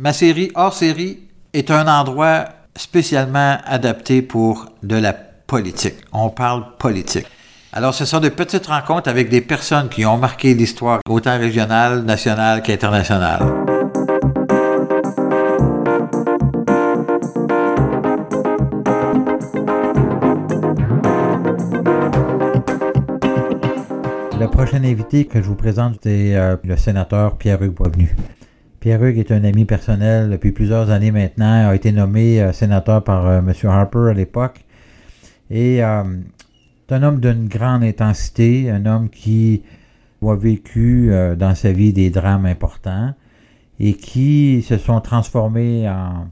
Ma série hors série est un endroit spécialement adapté pour de la politique. On parle politique. Alors, ce sont de petites rencontres avec des personnes qui ont marqué l'histoire, autant régionale, nationale qu'internationale. Le prochain invité que je vous présente, c'est euh, le sénateur Pierre-Hugues. Pierre-Hugues est un ami personnel depuis plusieurs années maintenant, a été nommé euh, sénateur par euh, M. Harper à l'époque. Et c'est un homme d'une grande intensité, un homme qui a vécu dans sa vie des drames importants et qui se sont transformés en,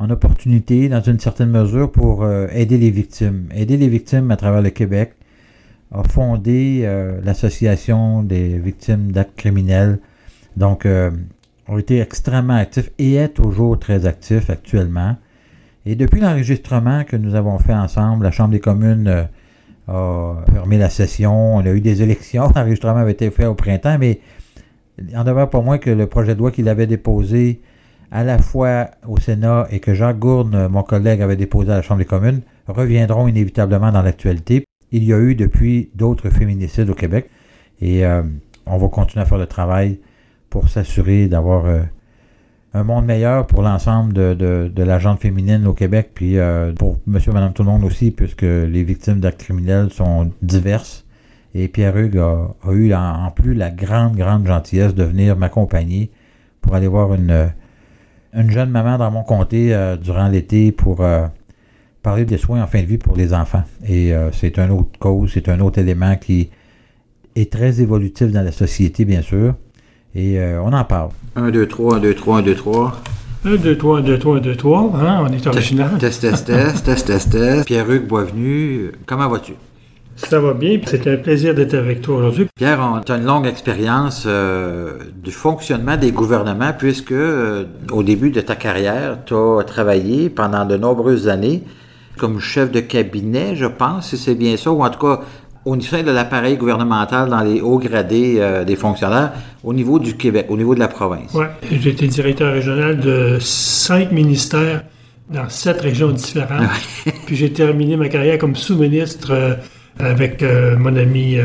en opportunités dans une certaine mesure pour aider les victimes. Aider les victimes à travers le Québec, a fondé euh, l'Association des victimes d'actes criminels. Donc, euh, ont été extrêmement actifs et est toujours très actif actuellement. Et depuis l'enregistrement que nous avons fait ensemble, la Chambre des communes euh, a fermé la session, on a eu des élections, l'enregistrement avait été fait au printemps, mais il en demeure pas moins que le projet de loi qu'il avait déposé à la fois au Sénat et que Jacques Gourde, mon collègue, avait déposé à la Chambre des communes, reviendront inévitablement dans l'actualité. Il y a eu depuis d'autres féminicides au Québec et euh, on va continuer à faire le travail pour s'assurer d'avoir euh, un monde meilleur pour l'ensemble de, de, la gente féminine au Québec, puis euh, pour monsieur, madame, tout le monde aussi, puisque les victimes d'actes criminels sont diverses. Et Pierre-Hugues a, eu en, plus la grande, grande gentillesse de venir m'accompagner pour aller voir une, une jeune maman dans mon comté durant l'été pour parler des soins en fin de vie pour les enfants. Et euh, c'est un autre cause, c'est un autre élément qui est très évolutif dans la société, bien sûr. Et euh, on en parle. 1, 2, 3, 1, 2, 3, 1, 2, 3. 1, 2, 3, 1, 2, 3, 1, 2, 3. Hein, on est original. Test, test, test, test, test, test. Pierre-Hugues Boisvenu, comment vas-tu? Ça va bien, c'est un plaisir d'être avec toi aujourd'hui. Pierre, tu as une longue expérience euh, du fonctionnement des gouvernements puisque au début de ta carrière, tu as travaillé pendant de nombreuses années comme chef de cabinet, je pense, si c'est bien ça, ou en tout cas au niveau de l'appareil gouvernemental dans les hauts gradés euh, des fonctionnaires au niveau du Québec, au niveau de la province? Oui, j'ai été directeur régional de cinq ministères dans sept régions différentes. Puis j'ai terminé ma carrière comme sous-ministre euh, avec euh, mon ami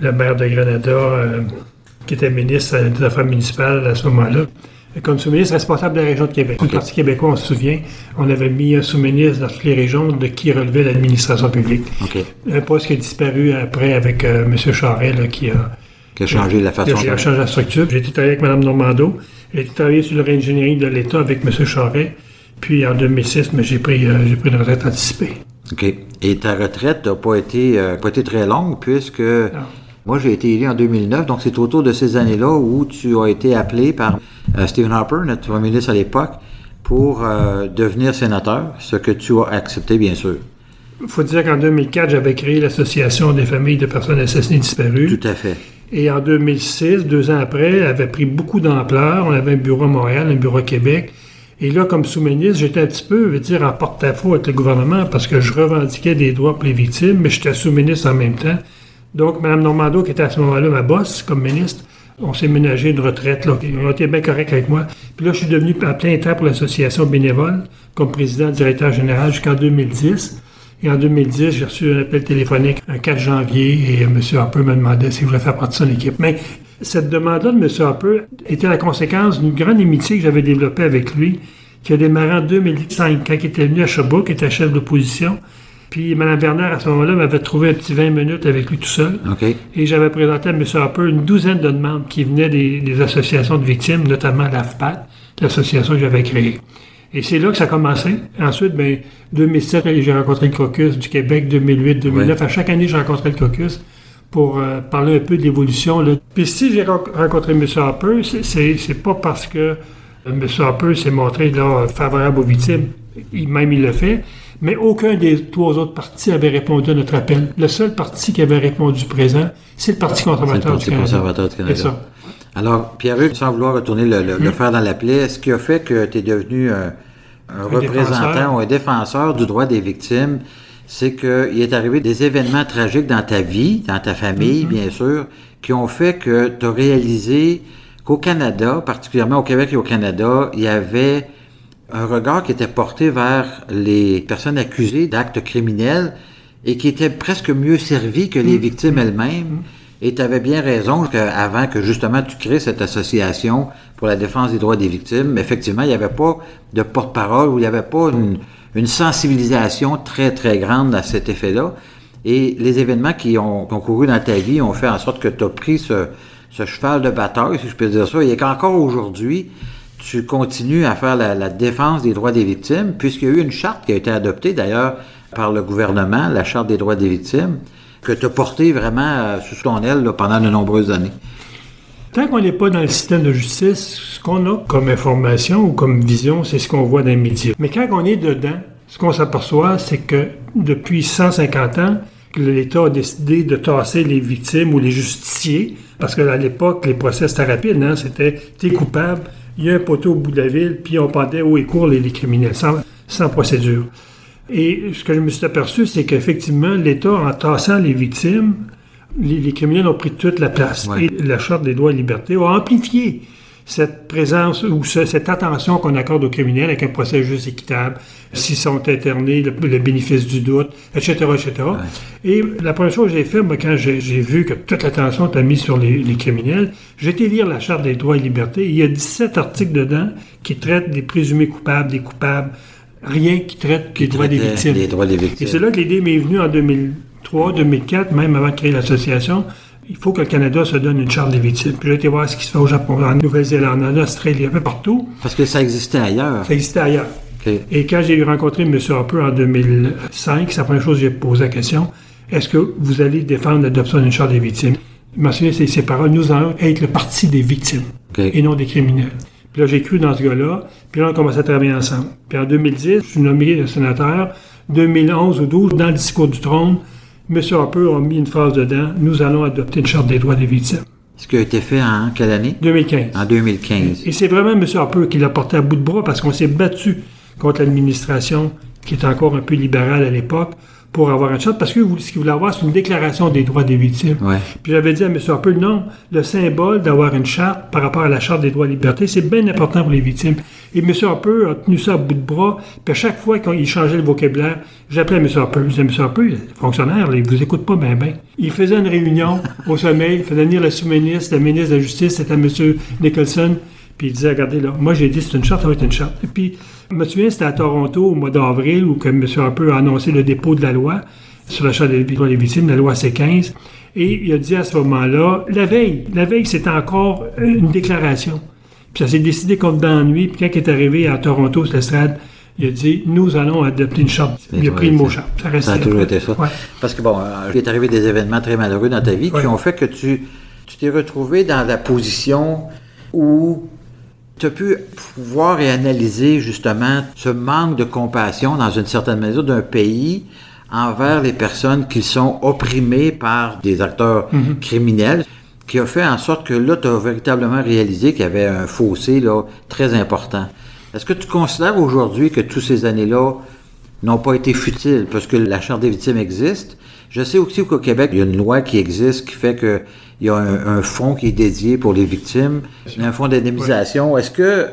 le maire de Granada, qui était ministre des Affaires municipales à ce moment-là comme sous-ministre responsable de la région de Québec. Okay. Le Parti québécois, on se souvient, on avait mis un sous-ministre dans toutes les régions de qui relevait l'administration publique. Un poste qui a disparu après avec euh, M. Charest, qui a qui a changé la façon de... Qui a changé la structure. J'ai été travailler avec Mme Normando. J'ai été travailler sur le réingénierie de l'État avec M. Charest. Puis en 2006, j'ai pris, euh, j'ai pris une retraite anticipée. OK. Et ta retraite n'a pas, été, euh, pas été très longue puisque moi, j'ai été élu en 2009, donc c'est autour de ces années-là où tu as été appelé par euh, Stephen Harper, notre premier ministre à l'époque, pour euh, devenir sénateur, ce que tu as accepté, bien sûr. Il faut dire qu'en 2004, j'avais créé l'Association des familles de personnes assassinées disparues. Tout à fait. Et en 2006, deux ans après, elle avait pris beaucoup d'ampleur. On avait un bureau à Montréal, un bureau à Québec. Et là, comme sous-ministre, j'étais un petit peu, je veux dire, en porte-à-faux avec le gouvernement parce que je revendiquais des droits pour les victimes, mais j'étais sous-ministre en même temps. Donc, Mme Normando, qui était à ce moment-là ma boss comme ministre, on s'est ménagé une retraite. Là. Ils ont été bien corrects avec moi. Puis là, je suis devenu à plein temps pour l'association bénévole, comme président directeur général jusqu'en 2010. Et en 2010, j'ai reçu un appel téléphonique un 4 janvier et M. Harper me demandait si je voulais faire partie de son équipe. Mais cette demande-là de M. Harper était la conséquence d'une grande amitié que j'avais développée avec lui, qui a démarré en 2005, quand il était venu à Sherbrooke, il était chef d'opposition. Puis Mme Werner, à ce moment-là, m'avait trouvé un petit 20 minutes avec lui tout seul. Et j'avais présenté à M. Harper une douzaine de demandes qui venaient des, associations de victimes, notamment l'AFPAT, l'association que j'avais créée. Et c'est là que ça a commencé. Ensuite, ben, 2007, j'ai rencontré le caucus du Québec, 2008, 2009. À chaque année, j'ai rencontré le caucus pour euh, parler un peu de l'évolution. Puis si j'ai rencontré M. Harper, c'est pas parce que euh, M. Harper s'est montré là, favorable aux victimes. Il, même il le fait mais aucun des trois autres partis avait répondu à notre appel. Le seul parti qui avait répondu présent, c'est le Parti conservateur, du, Canada. conservateur du Canada. Ça. Alors, Pierre-Hugues, sans vouloir retourner le, le, hmm? faire dans la plaie, est-ce qui a fait que tu es devenu un, représentant ou un défenseur du droit des victimes? C'est qu'il est arrivé des événements tragiques dans ta vie, dans ta famille, hmm. bien sûr, qui ont fait que tu as réalisé qu'au Canada, particulièrement au Québec et au Canada, il y avait un regard qui était porté vers les personnes accusées d'actes criminels et qui était presque mieux servi que les victimes elles-mêmes. Et tu avais bien raison qu'avant que justement tu crées cette association pour la défense des droits des victimes, effectivement, il n'y avait pas de porte-parole ou il n'y avait pas une, une, sensibilisation très, très grande à cet effet-là. Et les événements qui ont concouru dans ta vie ont fait en sorte que tu as pris ce, ce, cheval de bataille, si je peux dire ça, et qu'encore aujourd'hui, tu continues à faire la, défense des droits des victimes, puisqu'il y a eu une charte qui a été adoptée d'ailleurs par le gouvernement, la charte des droits des victimes, que tu as portée vraiment euh, sous ton aile pendant de nombreuses années. Tant qu'on n'est pas dans le système de justice, ce qu'on a comme information ou comme vision, c'est ce qu'on voit dans les médias. Mais quand on est dedans, ce qu'on s'aperçoit, c'est que depuis 150 ans, l'État a décidé de tasser les victimes ou les justiciers, parce qu'à l'époque, les procès, c'était rapide, hein? c'était « t'es coupable, il y a un poteau au bout de la ville, puis on pendait haut et court les, les criminels, sans, sans procédure. » Et ce que je me suis aperçu, c'est qu'effectivement, l'État, en tassant les victimes, les, criminels ont pris toute la place. Et la Charte des droits et libertés a amplifié cette présence ou cette attention qu'on accorde aux criminels avec un procès juste équitable, s'ils sont internés, le, bénéfice du doute, etc., etc. Et la première chose que j'ai fait, moi, quand j'ai vu que toute l'attention était mise sur les, les criminels, j'ai été lire la Charte des droits et libertés. il y a 17 articles dedans qui traitent des présumés coupables, des coupables, rien qui traite des droits des victimes. Et c'est là que l'idée m'est venue en 2003, 2004, même avant de créer l'association. Il faut que le Canada se donne une charte des victimes. Puis j'ai été voir ce qui se fait au Japon, en Nouvelle-Zélande, en Australie, un peu partout. Parce que ça existait ailleurs. Ça existait ailleurs. Et quand j'ai rencontré M. Harper en 2005, c'est la première chose que j'ai posé la question. Est-ce que vous allez défendre l'adoption d'une charte des victimes? Je me souviens, ces paroles. Nous allons être le parti des victimes et non des criminels. Puis là, j'ai cru dans ce gars-là. Puis là, on a commencé à travailler ensemble. Puis en 2010, je suis nommé sénateur. 2011 ou 12, dans le discours du trône, M. Harper a mis une phrase dedans. Nous allons adopter une charte des droits des victimes. Ce qui a été fait en quelle année? 2015. En 2015. Et c'est vraiment M. Harper qui l'a porté à bout de bras parce qu'on s'est battu contre l'administration qui était encore un peu libérale à l'époque pour avoir un charte, parce que ce qu'il voulait avoir, c'est une déclaration des droits des victimes. Puis j'avais dit à M. Harper, non, le symbole d'avoir une charte par rapport à la charte des droits et libertés, c'est bien important pour les victimes. Et M. Harper a tenu ça à bout de bras, puis à chaque fois qu'il changeait le vocabulaire, j'appelais M. Harper. Je disais, M. Harper, fonctionnaire, il vous écoute pas bien, bien. Il faisait une réunion au sommet, il faisait venir le sous-ministre, le ministre de la Justice, c'était M. Nicholson, puis il disait, regardez là, moi j'ai dit c'est une charte, ça va être une charte. Et puis je me souviens, c'était à Toronto au mois d'avril où M. Harper a annoncé le dépôt de la loi sur la charte des droits des victimes, la loi C-15. Et il a dit à ce moment-là, la veille, la veille, c'était encore une déclaration. Puis ça s'est décidé comme dans la nuit. Puis quand il est arrivé à Toronto, sur l'estrade, il a dit Nous allons adopter une charte. Il a pris le mot charte. Ça, ça a toujours été ça. Parce que, bon, euh, il est arrivé des événements très malheureux dans ta vie qui ont fait que tu t'es retrouvé dans la position où tu as pu voir et analyser justement ce manque de compassion dans une certaine mesure d'un pays envers les personnes qui sont opprimées par des acteurs mhm. criminels, qui a fait en sorte que là, tu as véritablement réalisé qu'il y avait un fossé là, très important. Est-ce que tu considères aujourd'hui que toutes ces années-là n'ont pas été futiles? Parce que la Charte des victimes existe? Je sais aussi qu'au Québec, il y a une loi qui existe qui fait que il y a un, fonds qui est dédié pour les victimes, un fonds d'indemnisation. Est-ce que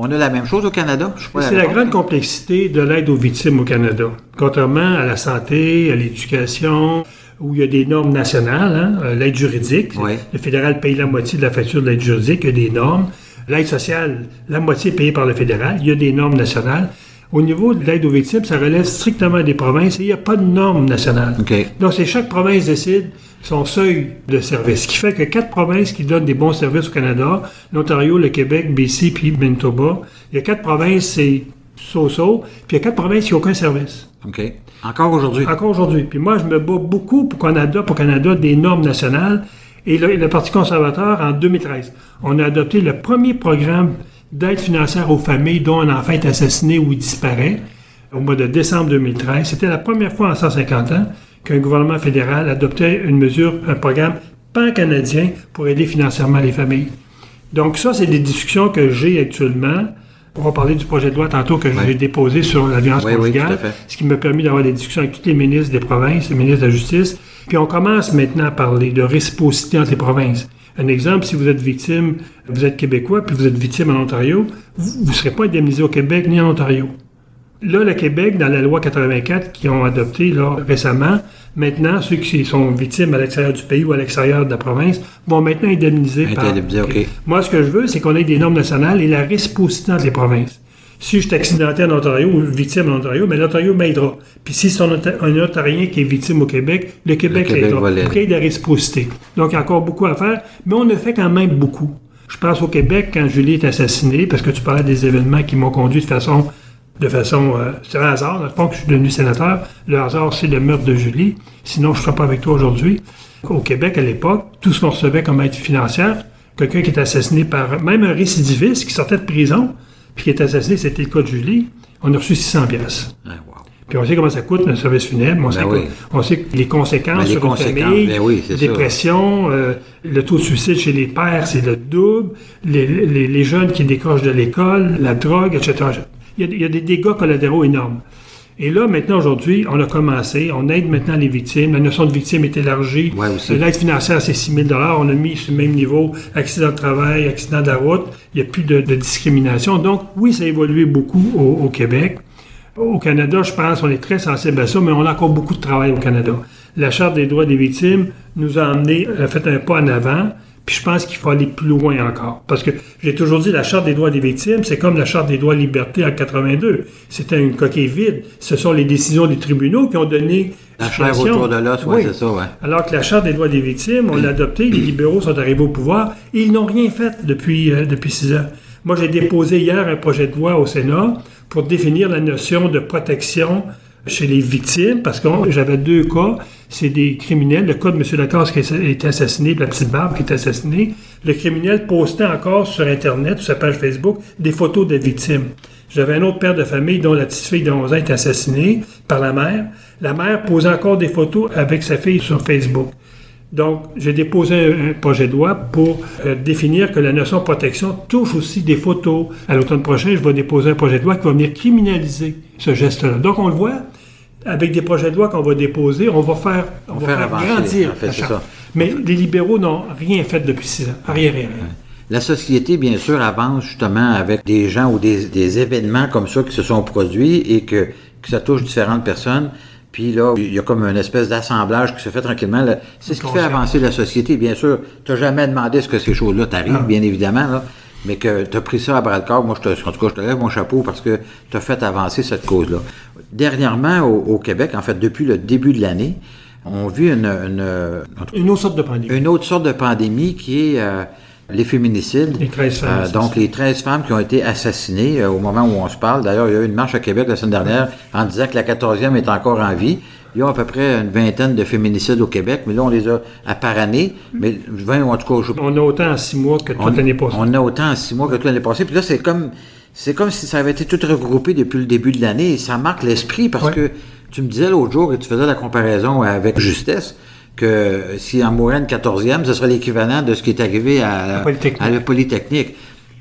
on a la même chose au Canada? C'est la grande complexité de l'aide aux victimes au Canada. Contrairement à la santé, à l'éducation, où il y a des normes nationales, hein, euh, l'aide juridique, le fédéral paye la moitié de la facture de l'aide juridique, il y a des normes. L'aide sociale, la moitié est payée par le fédéral, il y a des normes nationales. Au niveau de l'aide aux victimes, ça relève strictement des provinces et il n'y a pas de normes nationales. Donc, c'est chaque province décide son seuil de service. Ce qui fait que quatre provinces qui donnent des bons services au Canada, l'Ontario, le Québec, BC, puis Manitoba, il y a quatre provinces, c'est so-so, puis il y a quatre provinces qui n'ont aucun service. OK. Encore aujourd'hui? Encore aujourd'hui. Puis moi, je me bats beaucoup pour adopte au Canada des normes nationales. Et le, le, Parti conservateur, en 2013, on a adopté le premier programme d'aide financière aux familles dont un enfant est assassiné ou disparaît au mois de décembre 2013. C'était la première fois en 150 ans qu'un gouvernement fédéral adoptait une mesure, un programme pan-canadien pour aider financièrement les familles. Donc ça, c'est des discussions que j'ai actuellement. On va parler du projet de loi tantôt que j'ai déposé sur la violence conjugale, ce qui m'a permis d'avoir des discussions avec tous les ministres des provinces, les ministres de la Justice. Puis on commence maintenant à parler de réciprocité entre les provinces. Un exemple, si vous êtes victime, vous êtes québécois, puis vous êtes victime en Ontario, vous ne serez pas indemnisé au Québec ni en Ontario. Là, le Québec, dans la loi 84 qui ont adopté là, récemment, maintenant, ceux qui sont victimes à l'extérieur du pays ou à l'extérieur de la province vont maintenant indemniser par... Moi, ce que je veux, c'est qu'on ait des normes nationales et la réciprocité entre les provinces. Si je suis accidenté en Ontario ou victime en Ontario, mais l'Ontario m'aidera. Puis si c'est un, Onta- un Ontarien qui est victime au Québec, le Québec l'aidera. ait de la réciprocité. Donc, il y a encore beaucoup à faire, mais on a fait quand même beaucoup. Je pense au Québec, quand Julie est assassinée, parce que tu parlais des événements qui m'ont conduit de façon... De façon... euh, c'est un hasard, dans le fond, que je suis devenu sénateur. Le hasard, c'est le meurtre de Julie. Sinon, je ne serais pas avec toi aujourd'hui. Au Québec, à l'époque, tout ce qu'on recevait comme aide financière, quelqu'un qui est assassiné par... Même un récidiviste qui sortait de prison, puis qui est assassiné, c'était le cas de Julie, on a reçu 600 pièces. Ah, wow. Puis on sait comment ça coûte, le service funèbre. On, sait, oui. que- on sait les conséquences Ben, les sur une conséquences, famille, ben oui, dépression, euh, le taux de suicide chez les pères, c'est le double. Les, les- les jeunes qui décrochent de l'école, la drogue, etc. Il y, a, il y a des dégâts collatéraux énormes. Et là, maintenant, aujourd'hui, on a commencé, on aide maintenant les victimes. La notion de victime est élargie. Ouais. L'aide financière, c'est 6 000 On a mis sur le même niveau accident de travail, accident de la route. Il n'y a plus de, de discrimination. Donc, oui, ça a évolué beaucoup au, au Québec. Au Canada, je pense, on est très sensible à ça, mais on a encore beaucoup de travail au Canada. La Charte des droits des victimes nous a amené, a fait un pas en avant, puis je pense qu'il faut aller plus loin encore. Parce que j'ai toujours dit, la Charte des droits des victimes, c'est comme la Charte des droits et libertés en 82. C'était une coquille vide. Ce sont les décisions des tribunaux qui ont donné La chair autour de l'os, Oui. c'est ça, ouais. Alors que la Charte des droits des victimes, on l'a adoptée, les libéraux sont arrivés au pouvoir, et ils n'ont rien fait depuis, euh, depuis six ans. Moi, j'ai déposé hier un projet de loi au Sénat pour définir la notion de protection chez les victimes, parce que j'avais deux cas. C'est des criminels. Le cas de M. Lacasse qui a été assassiné, de la petite barbe qui est assassinée. Le criminel postait encore sur Internet, sur sa page Facebook, des photos de victimes. J'avais un autre père de famille dont la petite fille de 11 ans est assassinée par la mère. La mère posait encore des photos avec sa fille sur Facebook. Donc, j'ai déposé un, projet de loi pour euh, définir que la notion de protection touche aussi des photos. À l'automne prochain, je vais déposer un projet de loi qui va venir criminaliser ce geste-là. Donc, on le voit, avec des projets de loi qu'on va déposer, on va faire, on va faire faire avancer, grandir en fait, la charte. ça. Mais les libéraux n'ont rien fait depuis six ans. Rien, rien, rien. La société, bien sûr, avance justement avec des gens ou des, des événements comme ça qui se sont produits et que, que ça touche différentes personnes. Puis là, il y a comme une espèce d'assemblage qui se fait tranquillement. C'est ce qui fait avancer la société. Bien sûr, tu n'as jamais demandé ce que ces choses-là t'arrivent, Ah. bien évidemment, là, mais que tu as pris ça à bras le corps. Moi, je te, en tout cas, je te lève mon chapeau parce que tu as fait avancer cette cause-là. Dernièrement, au, au Québec, en fait, depuis le début de l'année, on vit une, une, Une autre sorte de pandémie. une autre sorte de pandémie qui est euh, les féminicides. Les 13 femmes Euh, donc, les 13 femmes qui ont été assassinées euh, au moment où on se parle. D'ailleurs, il y a eu une marche à Québec la semaine dernière en disant que la 14e est encore en vie. Il y a à peu près une vingtaine de féminicides au Québec, mais là, on les a à par année. Mais 20 ou en tout cas, je- On a autant en six mois que toute l'année passée. on a autant en six mois que toute l'année passée. Puis là, c'est comme, c'est comme si ça avait été tout regroupé depuis le début de l'année. Et ça marque l'esprit parce Ouais. que tu me disais l'autre jour que tu faisais la comparaison avec justesse que si en mourait une quatorzième, ce serait l'équivalent de ce qui est arrivé à, à la Polytechnique.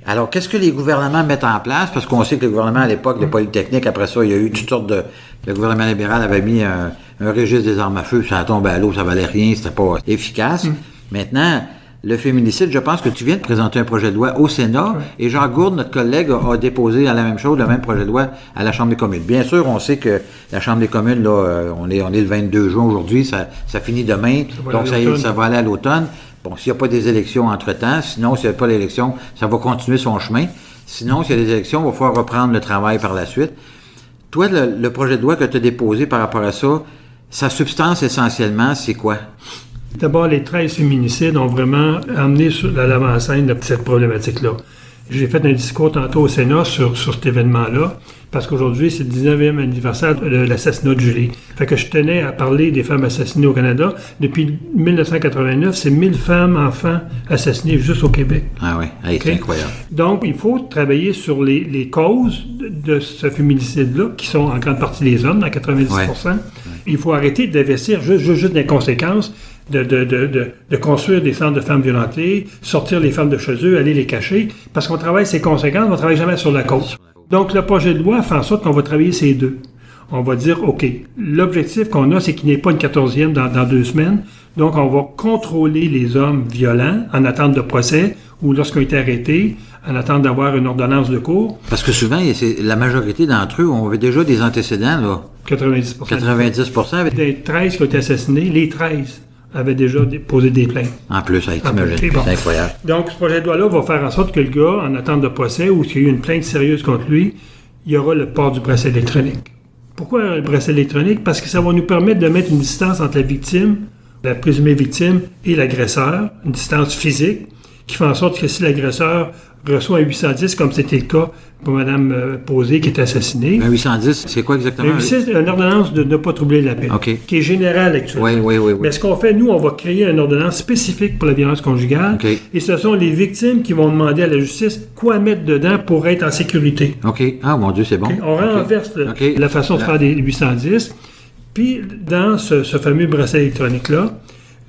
Alors, qu'est-ce que les gouvernements mettent en place? Parce qu'on sait que le gouvernement, à l'époque, de Polytechnique, après ça, il y a eu toutes sortes de... Le gouvernement libéral avait mis un, un registre des armes à feu, ça tombé à l'eau, ça valait rien, c'était pas efficace. Maintenant, le féminicide, je pense que tu viens de présenter un projet de loi au Sénat, et Jean Gourde, notre collègue, a, a déposé à la même chose, le même projet de loi à la Chambre des communes. Bien sûr, on sait que la Chambre des communes, là, euh, on est, on est le 22 juin aujourd'hui, ça, ça finit demain, donc ça, ça va aller à l'automne. Bon, s'il n'y a pas des élections entre-temps, sinon, s'il n'y a pas d'élection, ça va continuer son chemin. Sinon, s'il y a des élections, on va pouvoir reprendre le travail par la suite. Toi, le, projet de loi que tu as déposé par rapport à ça, sa substance essentiellement, c'est quoi? D'abord, les 13 féminicides ont vraiment amené sur à l'avant-scène cette problématique-là. J'ai fait un discours tantôt au Sénat sur, sur cet événement-là, parce qu'aujourd'hui, c'est le 19e anniversaire de l'assassinat de Julie. Fait que je tenais à parler des femmes assassinées au Canada. Depuis 1989, c'est 1000 femmes, enfants assassinés juste au Québec. Ah oui, hey, c'est incroyable. Donc, il faut travailler sur les, les causes de, ce féminicide-là, qui sont en grande partie les hommes, à 90% Il faut arrêter d'investir juste, juste, juste dans les conséquences, de, de, de, de, de construire des centres de femmes violentées, sortir les femmes de chez eux, aller les cacher, parce qu'on travaille ces conséquences, on ne travaille jamais sur la cause. Donc, le projet de loi fait en sorte qu'on va travailler ces deux. On va dire, OK, l'objectif qu'on a, c'est qu'il n'y ait pas une quatorzième dans, dans deux semaines. Donc, on va contrôler les hommes violents en attente de procès ou lorsqu'ils ont été arrêtés, en attente d'avoir une ordonnance de cours. Parce que souvent, la majorité d'entre eux ont déjà des antécédents, là. 90 90 avec- Des 13 qui ont été assassinés, les 13 avaient déjà dé- posé des plaintes. En plus, ça Ah, c'est bon. C'est incroyable. Donc, ce projet de loi-là va faire en sorte que le gars, en attente de procès ou s'il y a eu une plainte sérieuse contre lui, il y aura le port du bracelet électronique. Pourquoi le bracelet électronique? Parce que ça va nous permettre de mettre une distance entre la victime, la présumée victime, et l'agresseur, une distance physique, qui fait en sorte que si l'agresseur reçoit un 810, comme c'était le cas pour Mme euh, Posé qui est assassinée, Un 810, c'est quoi exactement? le 810, c'est une ordonnance de ne pas troubler la paix, qui est générale actuellement. Oui, oui, oui. oui. Mais ce qu'on fait, nous, on va créer une ordonnance spécifique pour la violence conjugale. Et ce sont les victimes qui vont demander à la justice quoi mettre dedans pour être en sécurité. OK. Ah, mon Dieu, c'est bon. OK? On renverse la façon de faire des 810. Puis, dans ce, ce fameux bracelet électronique-là,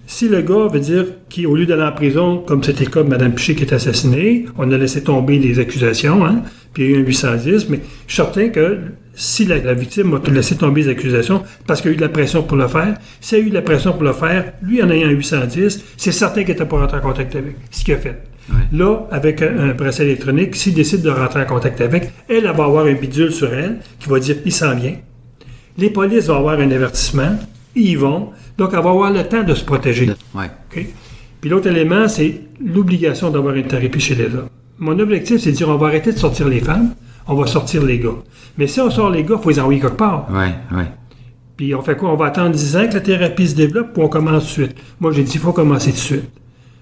si le gars veut dire qu'au lieu d'aller en prison, comme c'était le cas de Mme Piché qui est assassinée, on a laissé tomber les accusations, hein, puis il y a eu un 810, mais je suis certain que si la, la victime a laissé tomber les accusations parce qu'il y a eu de la pression pour le faire, s'il y a eu de la pression pour le faire, lui en ayant un 810, c'est certain qu'il n'était pas rentré en contact avec, ce qu'il a fait. Ouais. Là, avec un, un bracelet électronique, s'il décide de rentrer en contact avec, elle, elle va avoir un bidule sur elle qui va dire « il s'en vient ». Les polices vont avoir un avertissement, ils y vont, donc elle va avoir le temps de se protéger. Ouais. Puis l'autre élément, c'est l'obligation d'avoir une thérapie chez les hommes. Mon objectif, c'est de dire on va arrêter de sortir les femmes, on va sortir les gars. Mais si on sort les gars, il faut les envoyer quelque part. Ouais, ouais. Puis on fait quoi? On va attendre 10 ans que la thérapie se développe, puis on commence tout de suite? Moi, j'ai dit, il faut commencer tout de suite.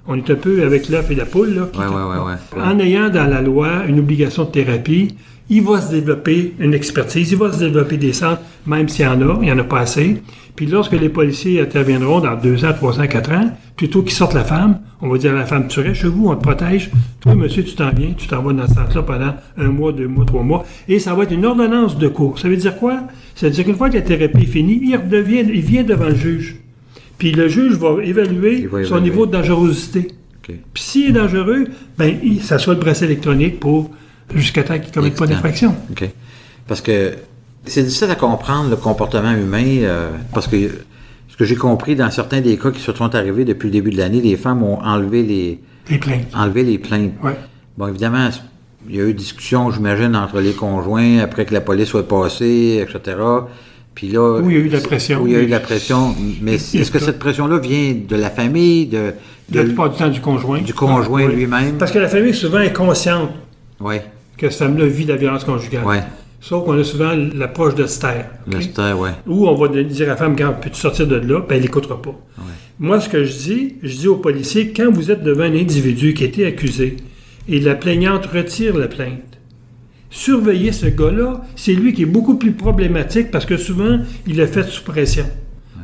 On est un peu avec l'œuf et la poule. Là, ouais, ouais, ouais. En ayant dans la loi une obligation de thérapie, il va se développer une expertise, il va se développer des centres, même s'il y en a, il n'y en a pas assez. Puis lorsque les policiers interviendront dans deux ans, trois ans, quatre ans, plutôt qu'ils sortent la femme, on va dire à la femme, tu restes chez vous, on te protège. Toi, monsieur, tu t'en viens, tu t'en vas dans ce centre-là pendant un mois, deux mois, trois mois. Et ça va être une ordonnance de cours. Ça veut dire quoi? Ça veut dire qu'une fois que la thérapie est finie, il redevient, il vient devant le juge. Puis le juge va évaluer son niveau de dangerosité. OK. Puis s'il est dangereux, ben, il s'assoit le bracelet électronique pour jusqu'à temps qu'il ne commette pas d'infraction. OK. Parce que c'est difficile à comprendre le comportement humain, euh, parce que ce que j'ai compris dans certains des cas qui se sont arrivés depuis le début de l'année, les femmes ont enlevé les, Les plaintes. enlevé les plaintes. Ouais. Bon, évidemment, il y a eu discussion, j'imagine, entre les conjoints après que la police soit passée, etc. Puis là, Où il y a eu de la pression. Où il y a eu de la pression. Mais est-ce que cette pression-là vient de la famille, de, de- La plupart du temps du conjoint. du conjoint Oui. lui-même? Parce que la famille, souvent, est consciente Oui, que cette femme-là vit la violence conjugale. Sauf qu'on a souvent l'approche de se taire. Le stère, oui. Ou on va dire à la femme, quand peux-tu sortir de là? Ben, elle n'écoutera pas. Moi, ce que je dis, je dis aux policiers, quand vous êtes devant un individu qui a été accusé et la plaignante retire la plainte, surveillez ce gars-là, c'est lui qui est beaucoup plus problématique parce que souvent, il est fait sous pression.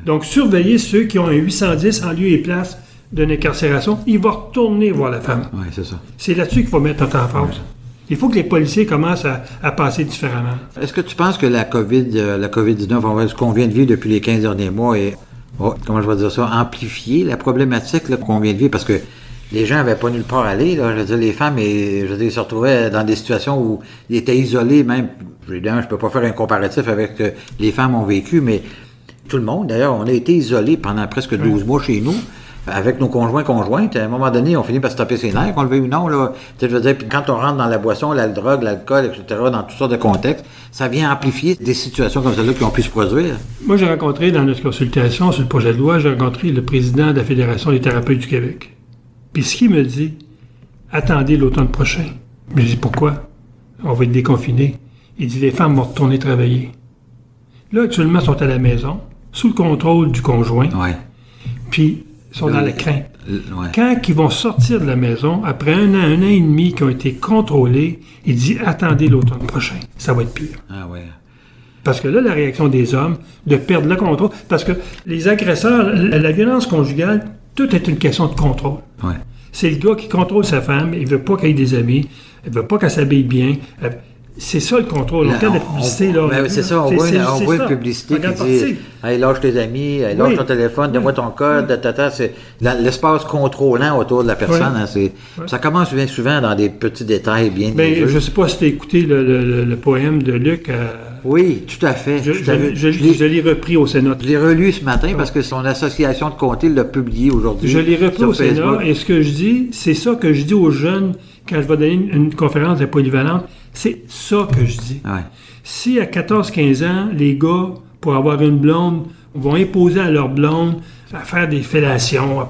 Donc, surveillez ceux qui ont un 810 en lieu et place d'une incarcération. Il va retourner voir la femme. Oui, c'est ça. C'est là-dessus qu'il faut mettre notre emphase. Il faut que les policiers commencent à, à penser différemment. Est-ce que tu penses que la COVID, euh, la COVID-19, enfin, ce qu'on vient de vivre depuis les 15 derniers mois, est, oh, comment je vais dire ça, amplifié la problématique qu'on vient de vivre? Parce que les gens n'avaient pas nulle part à aller. Là. Je veux dire, les femmes, et, je veux dire, se retrouvaient dans des situations où ils étaient isolés, même. Évidemment, je peux pas faire un comparatif avec ce que les femmes ont vécu, mais tout le monde, d'ailleurs, on a été isolés pendant presque 12 mois chez nous. Avec nos conjoints conjointes, à un moment donné, on finit par se taper ses nerfs, qu'on le veuille ou non. Là. Je veux dire, puis quand on rentre dans la boisson, la drogue, l'alcool, etc., dans toutes sortes de contextes, ça vient amplifier des situations comme celle-là qui ont pu se produire. Moi, j'ai rencontré dans notre consultation sur le projet de loi, j'ai rencontré le président de la Fédération des thérapeutes du Québec. Puis ce qu'il me dit, attendez l'automne prochain. Je dis pourquoi? On va être déconfinés. Il dit les femmes vont retourner travailler. Là, actuellement, elles sont à la maison, sous le contrôle du conjoint, Ouais. puis sont dans la crainte. L- ouais. Quand ils vont sortir de la maison, après un an, un an et demi qui ont été contrôlés, il dit attendez l'automne prochain. Ça va être pire. Ah ouais. Parce que là, la réaction des hommes, de perdre le contrôle, parce que les agresseurs, la, violence conjugale, tout est une question de contrôle. Ouais. C'est le gars qui contrôle sa femme, il veut pas qu'elle ait des amis, il veut pas qu'elle s'habille bien. Euh, C'est ça le contrôle. On regarde la publicité, on- là. ben oui, c'est ça, on voit, une, on voit une publicité qui dit. Hey, lâche tes amis, hey, lâche Oui. ton téléphone, donne-moi ton code, tatata. C'est l'espace contrôlant autour de la personne. Oui. hein, Ça commence bien souvent dans des petits détails bien Ben, je sais pas si tu as écouté le, le- le- le poème de Luc à, Oui, tout à fait. Je, l'ai- repris au Sénat. je l'ai relu ce matin parce que son association de comté l'a publié aujourd'hui. Je l'ai repris au Sénat et ce que je dis, c'est ça que je dis aux jeunes quand je vais donner une, une conférence de polyvalente. C'est ça que je dis. Ouais. Si à 14-15 ans, les gars, pour avoir une blonde, vont imposer à leur blonde à faire des fellations,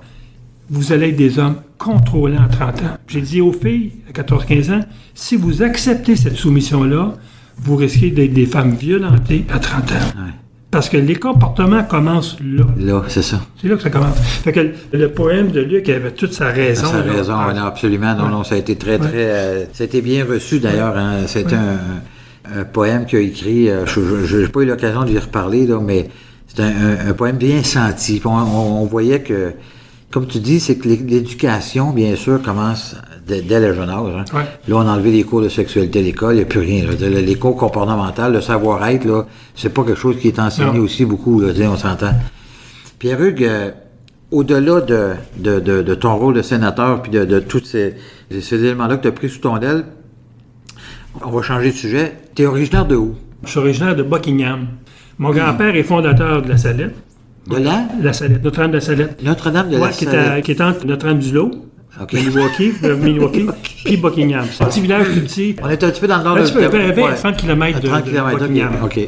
vous allez être des hommes contrôlés en 30 ans. J'ai dit aux filles à 14-15 ans, si vous acceptez cette soumission-là, vous risquez d'être des femmes violentées à 30 ans. Ouais. Parce que les comportements commencent là. Là, c'est ça. C'est là que ça commence. Fait que le, poème de Luc avait toute sa raison. Ça a là. raison, Ah, non, absolument. Non, Ouais. non, ça a été très, Ouais. très. euh, a été bien reçu d'ailleurs. hein. C'est un, un poème qu'il a écrit. euh, je n'ai pas eu l'occasion d'y reparler, là, mais c'est un, un- un poème bien senti. Puis On, on- on voyait que, comme tu dis, c'est que l'é- l'éducation, bien sûr, commence dès, dès le jeune âge. hein. Ouais. Là, on a enlevé les cours de sexualité à l'école, il n'y a plus rien. là. Le- Les cours comportementaux, le savoir-être, là, c'est pas quelque chose qui est enseigné Non. aussi beaucoup, là, on s'entend. Pierre-Hugues, euh, au-delà de, de, de- de ton rôle de sénateur puis de, de tous ces, ces éléments-là que tu as pris sous ton aile, on va changer de sujet. Tu es originaire de où? Je suis originaire de Buckingham. Mon grand-père est fondateur de la Salette. De là? La Salette, Notre-Dame de la Salette. Notre-Dame de la qui, Salette. à- qui est entre Notre-Dame-du-Lot, OK. Milwaukee, de Milwaukee, puis Buckingham. C'est un petit village petit. On est un petit peu dans le nord Un de petit peu, vers- vers Ouais. 30 km de, 30 de km, Buckingham. OK.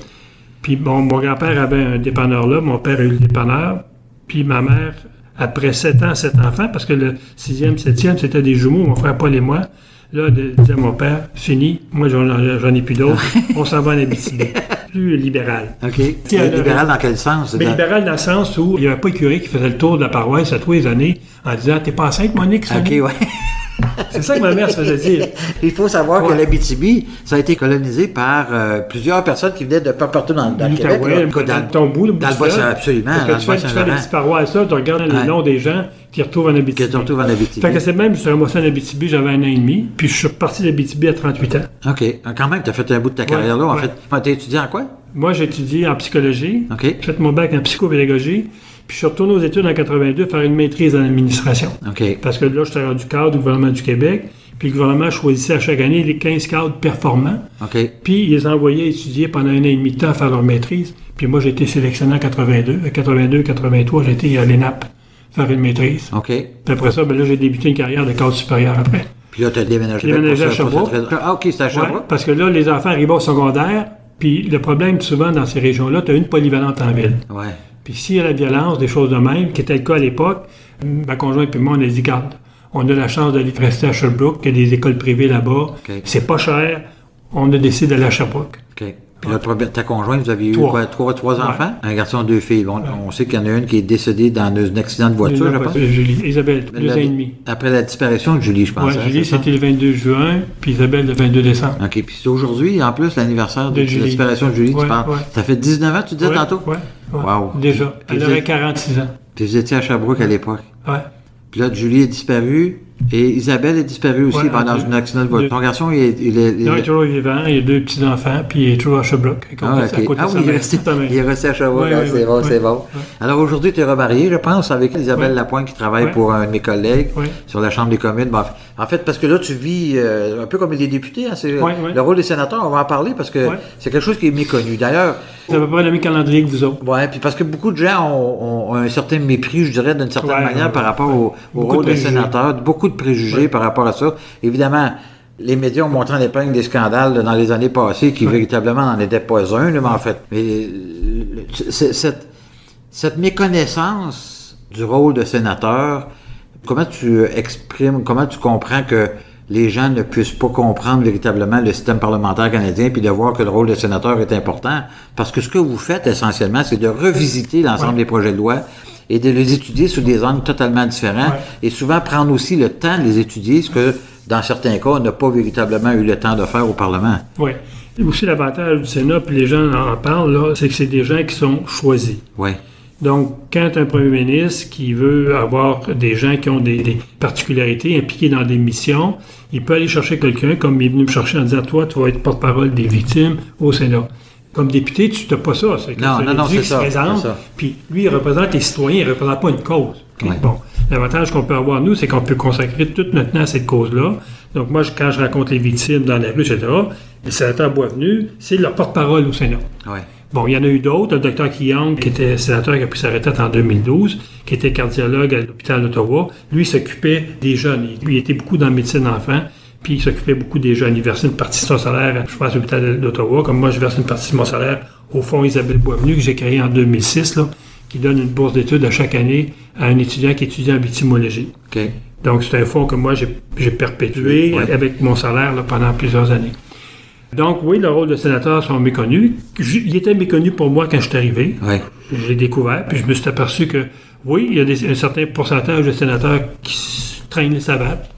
Puis bon, mon grand-père avait un dépanneur là, mon père a eu le dépanneur. Puis ma mère, après 7 ans, 7 enfants, parce que le 6e, 7e, c'était des jumeaux, mon frère Paul et moi. Là, de- disait mon père, fini, moi j'en j'en ai plus d'autres, on s'en va en Abitibi. Plus libéral. OK. Libéral dans quel sens? Mais Dans- libéral dans le sens où il n'y avait pas de curé qui faisait le tour de la paroisse à tous les années en disant T'es pas enceinte, Monique OK, ouais. C'est ça que ma mère se faisait dire. Il faut savoir que Ouais. l'Abitibi, ça a été colonisé par euh, plusieurs personnes qui venaient de partout dans, dans le Québec. L'Outaouais, là. dans, le tombeau, le bout dans le absolument, Parce que dans tu fais, tu fais des Bas-Saint-Laurent. petites paroisses là, tu regardes le Ouais. nom des gens qui retrouvent en Abitibi. Que tu retrouves en Abitibi. Fait que c'est même, je suis ramassé en Abitibi, j'avais un an et demi, puis je suis reparti d'Abitibi à 38 ans. OK. Quand même, tu as fait un bout de ta carrière là. En ouais. fait, tu as étudié en quoi? Moi, j'ai étudié en psychologie, OK. j'ai fait mon bac en psychopédagogie, puis je suis retourné aux études en 82 faire une maîtrise en administration. OK. Parce que là, j'étais rendu cadre du gouvernement du Québec, puis le gouvernement choisissait à chaque année les 15 cadres performants, puis ils les envoyaient étudier pendant un an et demi de temps à faire leur maîtrise. Puis moi, j'ai été sélectionné en 82. À 82, 83, j'ai été à l'ENAP faire une maîtrise. OK. Puis après ça, ben là, j'ai débuté une carrière de cadre supérieur après. Puis là, tu as déménagé. Déménagé à Sherbrooke. Ah, OK, c'était à Ouais, Sherbrooke. parce que là, les enfants arrivaient au secondaire, puis le problème, souvent, dans ces régions-là, tu as une polyvalente en ville. Ouais. Puis s'il y a la violence, des choses de même, qui était le cas à l'époque, ma conjointe et moi, on a dit, garde, on a la chance d'aller rester à Sherbrooke, qu'il y a des écoles privées là-bas, c'est pas cher, on a décidé d'aller à Sherbrooke. OK. Puis là, toi, ta conjointe, vous aviez eu Trois. quoi? Trois, trois Ouais. enfants? Un garçon et deux filles. Bon, On sait qu'il y en a une qui est décédée dans un accident de voiture, je pense. Julie, Isabelle, deux ans et demi. Après la disparition de Julie, je pense. Ouais, hein, Julie, c'était le 22 juin, puis Isabelle, le 22 décembre. OK. Puis c'est aujourd'hui, en plus, l'anniversaire de, De la disparition de Julie, Ouais, tu parles. Ça fait 19 ans, tu disais tantôt? Ouais, ouais. Wow. Déjà. Puis Elle aurait êtes- 46 ans. Puis vous étiez à Sherbrooke à l'époque. Ouais. Puis là, Julie est disparue et Isabelle est disparue aussi Ouais, pendant deux- un accident de voiture. Ton garçon, il est. Il est, il Non, il est- est toujours vivant, il a deux petits-enfants, puis il est toujours à Sherbrooke. Ah, à ok. côté Ah oui, il est resté, il est resté à Sherbrooke. Ouais, Ah, ouais, c'est bon, c'est bon. Alors aujourd'hui, tu es remarié, je pense, avec Isabelle. Lapointe qui travaille pour un de mes collègues sur la Chambre des communes. Bon, en fait, parce que là, tu vis euh, un peu comme les députés. hein. Le rôle des sénateurs, on va en parler parce que c'est quelque chose qui est méconnu. D'ailleurs, C'est à peu près le même calendrier que vous autres. Ouais, puis parce que beaucoup de gens ont, ont un certain mépris, je dirais, d'une certaine manière par rapport au, au rôle de de préjugés. sénateur, beaucoup de préjugés par rapport à ça. Évidemment, les médias ont montré en épingle des scandales là, dans les années passées qui véritablement n'en étaient pas un, là, mais en fait. Mais euh, cette, cette méconnaissance du rôle de sénateur, comment tu exprimes, comment tu comprends que les gens ne puissent pas comprendre véritablement le système parlementaire canadien puis de voir que le rôle de sénateur est important? Parce que ce que vous faites essentiellement, c'est de revisiter l'ensemble des projets de loi et de les étudier sous des angles totalement différents Ouais. et souvent prendre aussi le temps de les étudier, ce que dans certains cas, on n'a pas véritablement eu le temps de faire au Parlement. Oui. Aussi, l'avantage du Sénat, puis les gens en parlent, c'est que c'est des gens qui sont choisis. Oui. Donc, quand un premier ministre qui veut avoir des gens qui ont des, des particularités impliqués dans des missions, il peut aller chercher quelqu'un, comme il est venu me chercher en disant Toi, tu vas être porte-parole des victimes au Sénat. Comme député, tu n'as pas ça. C'est Non, non, non, c'est ça, se présente, ça. Puis lui, il représente les citoyens, il ne représente pas une cause. Ouais. Bon, l'avantage qu'on peut avoir, nous, c'est qu'on peut consacrer tout notre temps à cette cause-là. Donc, moi, je- quand je raconte les victimes dans la rue, etc., le sénateur Boisvenu, c'est leur porte-parole au Sénat. Ouais. Bon, il y en a eu d'autres. Le docteur Kiyang, qui était sénateur, qui a pris sa retraite en 2012, qui était cardiologue à l'hôpital d'Ottawa. Lui, s'occupait des jeunes. Il, il était beaucoup dans la médecine d'enfants, puis il s'occupait beaucoup des jeunes. Il versait une partie de son salaire, je pense, à l'hôpital d'Ottawa. Comme moi, je verse une partie de mon salaire au Fonds Isabelle Boisvenu, que j'ai créé en 2006, là, qui donne une bourse d'études à chaque année à un étudiant qui étudie en victimologie. Donc, c'est un fonds que moi, j'ai perpétué Ouais. avec mon salaire là, pendant plusieurs années. Donc, oui, le rôle de sénateur sont méconnus. Il était méconnu pour moi quand je suis arrivé. Ouais. Je l'ai découvert, puis je me suis aperçu que, oui, il y a des- un certain pourcentage de sénateurs qui traînent les savates.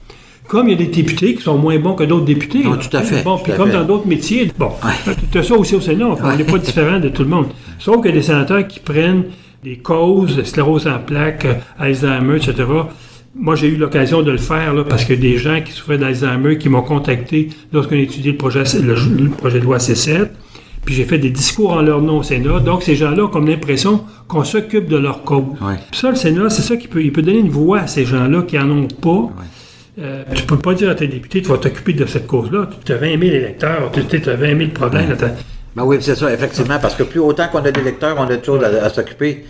Comme il y a des députés qui sont moins bons que d'autres députés. Non, tout à fait, Bon, puis comme fait. dans d'autres métiers. Bon, Ouais. tu as ça aussi au Sénat. enfin, On n'est pas différent de tout le monde. Sauf que des sénateurs qui prennent des causes, sclérose en plaques, euh, Alzheimer, etc. Moi, j'ai eu l'occasion de le faire là, parce que des gens qui souffraient d'Alzheimer qui m'ont contacté lorsqu'on a étudié le projet, le, le projet de loi C7. Puis j'ai fait des discours en leur nom au Sénat. Donc, ces gens-là ont comme l'impression qu'on s'occupe de leur cause. Ouais. Puis ça, le Sénat, c'est ça qui peut, il peut donner une voix à ces gens-là qui en ont pas. Euh, tu peux pas dire à tes députés, tu vas t'occuper de cette cause-là. Tu as 20 000 électeurs, tu as 20 000 problèmes. Ben oui, c'est ça, effectivement, parce que plus autant qu'on a d'électeurs, on a de choses à, à s'occuper.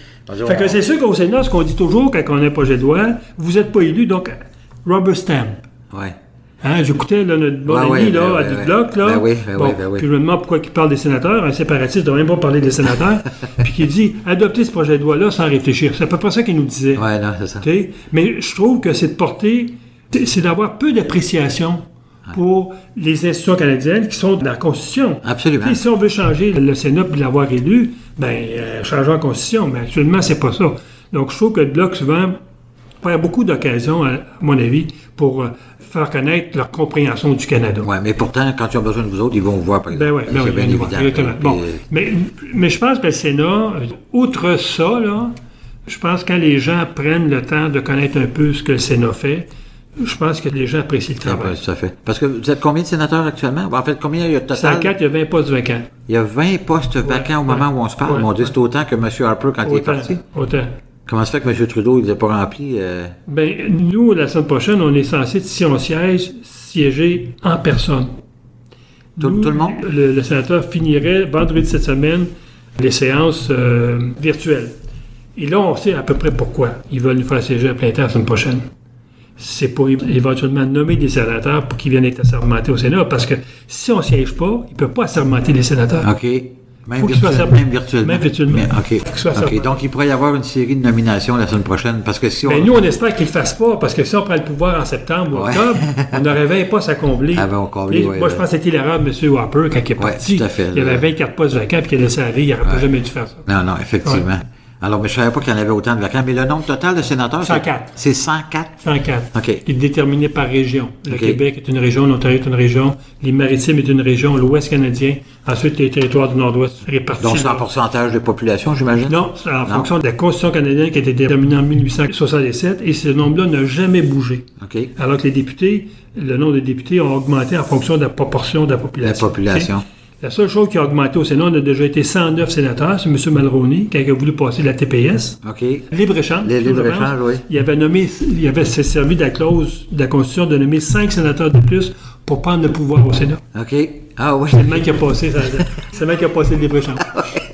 Fait que c'est sûr qu'au Sénat, ce qu'on dit toujours quand on a un projet de loi, vous n'êtes pas élu, donc rubber stamp. Ouais. Hein, J'écoutais notre bon ami là, ben, à ben, du bloc. Là. Ben oui, Bon, oui, oui. Puis je me demande pourquoi il parle des sénateurs. Un séparatiste ne devrait même pas parler des sénateurs. puis qui dit adopter ce projet de loi-là sans réfléchir. C'est à peu près ça qu'il nous disait. Ouais, non, c'est ça. Mais je trouve que c'est de porter, c'est- d'avoir peu d'appréciation pour les institutions canadiennes qui sont dans la Constitution. Absolument. Sais, si on veut changer le Sénat et l'avoir élu, ben, euh, changeons la Constitution. Mais actuellement, c'est pas ça. Donc, je trouve que le Bloc, souvent, perd beaucoup d'occasions, à mon avis, pour euh, faire connaître leur compréhension du Canada. Ouais, mais pourtant, quand ils ont besoin de vous autres, ils vont vous voir, par exemple. Ben ouais, ben oui, bien y évident. va, exactement. Puis, Bon, euh, mais, mais je pense que le Sénat, euh, outre ça, là, je pense que quand les gens prennent le temps de connaître un peu ce que le Sénat fait, je pense que les gens apprécient le ah, ben, travail. tout à fait. Parce que vous êtes combien de sénateurs actuellement? En fait, combien il y a à total? 4, il y a 20 postes vacants. Il y a 20 postes vacants au moment où on se parle. ouais, Mon Dieu, c'est autant que M. Harper quand il est parti. autant. Comment ça fait que M. Trudeau, il ne l'a pas rempli? euh, Ben, nous, la semaine prochaine, on est censé, si on siège, siéger en personne. Tout- Nous, tout le monde? Le, le sénateur finirait vendredi de cette semaine les séances euh, virtuelles. Et là, on sait à peu près pourquoi ils veulent nous faire siéger à plein temps la semaine prochaine. C'est pour éventuellement nommer des sénateurs pour qu'ils viennent être assermentés au Sénat, parce que si on ne siège pas, ils ne peuvent pas assermenter les sénateurs. OK. Même, Faut qu'il soit virtuel- assermenté. même virtuellement. Même virtuellement. Mais, qu'il soit. Donc, il pourrait y avoir une série de nominations la semaine prochaine. Parce que si on. Ben, nous, on espère qu'ils ne le fassent pas, parce que si on prend le pouvoir en septembre ou Ouais. octobre, on n'aurait 20 postes à combler. Ah ben, on ouais, moi, ouais. je pense que c'était l'erreur de M. Harper quand il est parti. tout à fait, il y avait 24 postes vacants, puis il a laissé aller. Il n'aurait pas jamais dû faire ça. Non, non, effectivement. Alors, mais je ne savais pas qu'il y en avait autant de vacants. Mais le nombre total de sénateurs, c'est- 104. c'est 104. 104. OK. Il est déterminé par région. Le. Québec est une région, l'Ontario est une région, les Maritimes est une région, l'Ouest canadien, ensuite les territoires du Nord-Ouest répartis. Donc, c'est en pourcentage de population, j'imagine? Non, c'est en Non. fonction de la Constitution canadienne qui a été déterminée en 1867 et ce nombre-là n'a jamais bougé. OK. Alors que les députés, le nombre de députés ont augmenté en fonction de la proportion de la La population. population. La seule chose qui a augmenté au Sénat, on a déjà été 109 sénateurs, c'est M. Malroney, quand il a voulu passer la TPS. OK. Libre-échange. Pense. oui. Il avait nommé, il avait servi de la clause de la Constitution de nommer cinq sénateurs de plus pour prendre le pouvoir au Sénat. OK. Ah oui. C'est le mec qui a passé, ça- c'est le mec qui a passé le libre-échange.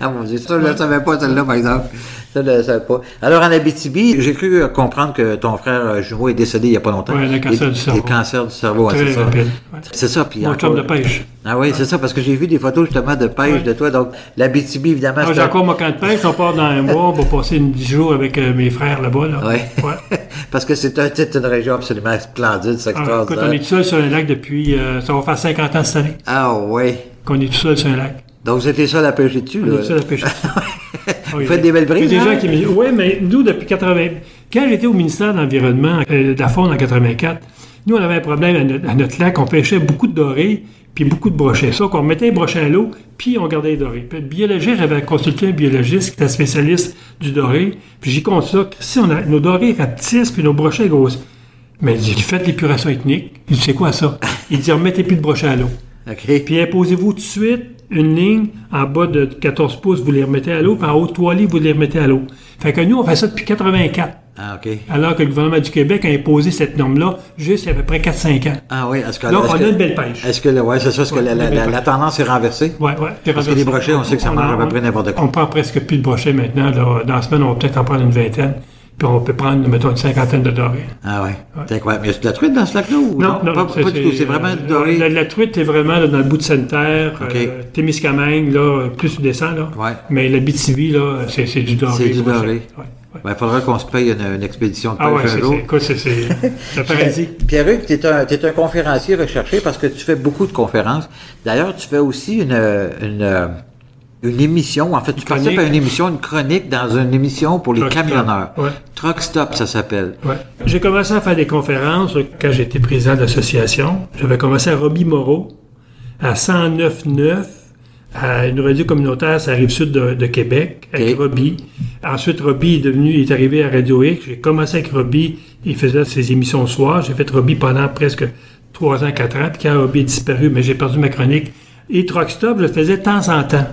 ah mon Dieu, ça, je ne savais pas celle-là, par exemple. Ça, je ne savais pas. Alors, en Abitibi, j'ai cru euh, comprendre que ton frère euh, jumeau est décédé il n'y a pas longtemps. Ouais, le cancer Et- du cerveau. Le cancer du cerveau, c'est ça. Ouais. C'est ça, puis Mon encore- de pêche. Ah oui, c'est ça, parce que j'ai vu des photos justement de pêche Ouais. de toi. Donc, l'Abitibi, évidemment, Moi, c'est j'ai encore mon camp de pêche, on part dans un mois, on va passer une 10 jours avec euh, mes frères là-bas. Là. Ouais. Parce que c'est un- c'est une région absolument splendide, c'est Ah, écoute, on extraordinaire. est tout seul sur un lac depuis, euh, ça va faire 50 ans cette année Ah oui. qu'on est tout seul sur un lac. Donc, vous étiez seul à pêcher dessus, On là. est tout seul à pêcher. Vous faites des belles brises, Il y a des hein? gens qui me disent, oui, mais nous, depuis 80... Quand j'étais au ministère de l'Environnement, euh, de la Faune en 84, nous, on avait un problème à notre, à notre lac. On pêchait beaucoup de dorés puis beaucoup de brochets. Ça, qu'on mettait les brochets à l'eau, puis on gardait les dorés. Puis le biologiste, j'avais consulté un biologiste qui était spécialiste du doré, puis j'ai compte ça. Si on a, nos dorés rapetissent, puis nos brochets grossissent. Mais il dit, faites l'épuration ethnique. Il dit, c'est quoi ça? Il dit, remettez plus de brochets à l'eau. OK. Puis imposez-vous tout de suite une ligne en bas de 14 pouces, vous les remettez à l'eau, puis en haut de 3 livres, vous les remettez à l'eau. Fait que nous, on fait ça depuis 84. Ah, OK. Alors que le gouvernement du Québec a imposé cette norme-là juste il y a à peu près 4-5 ans. Ah oui, est-ce que... Donc, est-ce on que- a une belle pêche. Est-ce que, ouais, c'est ça, est-ce que la, la- la- tendance est renversée? Ouais, ouais. c'est Parce que les brochets, on sait que ça mange à peu près n'importe quoi. On prend presque plus de brochets maintenant. là. Dans la semaine, on va peut-être en prendre une vingtaine. Puis on peut prendre, mettons, une cinquantaine de dorés. Ah ouais? C'est incroyable. Mais il y a de la truite dans ce lac-là ou Non, non, pas, c'est- pas du tout. C'est c'est, vraiment euh, doré? La, la truite est vraiment là, dans le bout de Sainte-Terre, OK. euh, Témiscamingue, là, plus tu descends, là. Ouais. Mais la BTV, là, c'est, c'est du doré. C'est du doré. Ouais, ouais. Ben, il faudra qu'on se paye une, une expédition de pêche Ah ouais, un c'est, jour. c'est, c'est, c'est, c'est un paradis. Pierre-Hugues, tu es un, t'es un conférencier recherché parce que tu fais beaucoup de conférences. D'ailleurs, tu fais aussi une, une, une émission. En fait, tu participes à une émission, une chronique dans une émission pour les Truck Stop. camionneurs. Ouais. Truck Stop, ça s'appelle. Ouais. J'ai commencé à faire des conférences quand j'étais président de l'association. J'avais commencé à Roby Moreau, à 109.9, à une radio communautaire, ça arrive sud de, de Québec, avec Ok. Roby. Ensuite, Roby est devenu, est arrivé à Radio X. J'ai commencé avec Roby, il faisait ses émissions le soir. J'ai fait Roby pendant presque 3 ans, 4 ans. Puis quand Roby est disparu, mais j'ai perdu ma chronique. Et Truck Stop, je le faisais de temps en temps.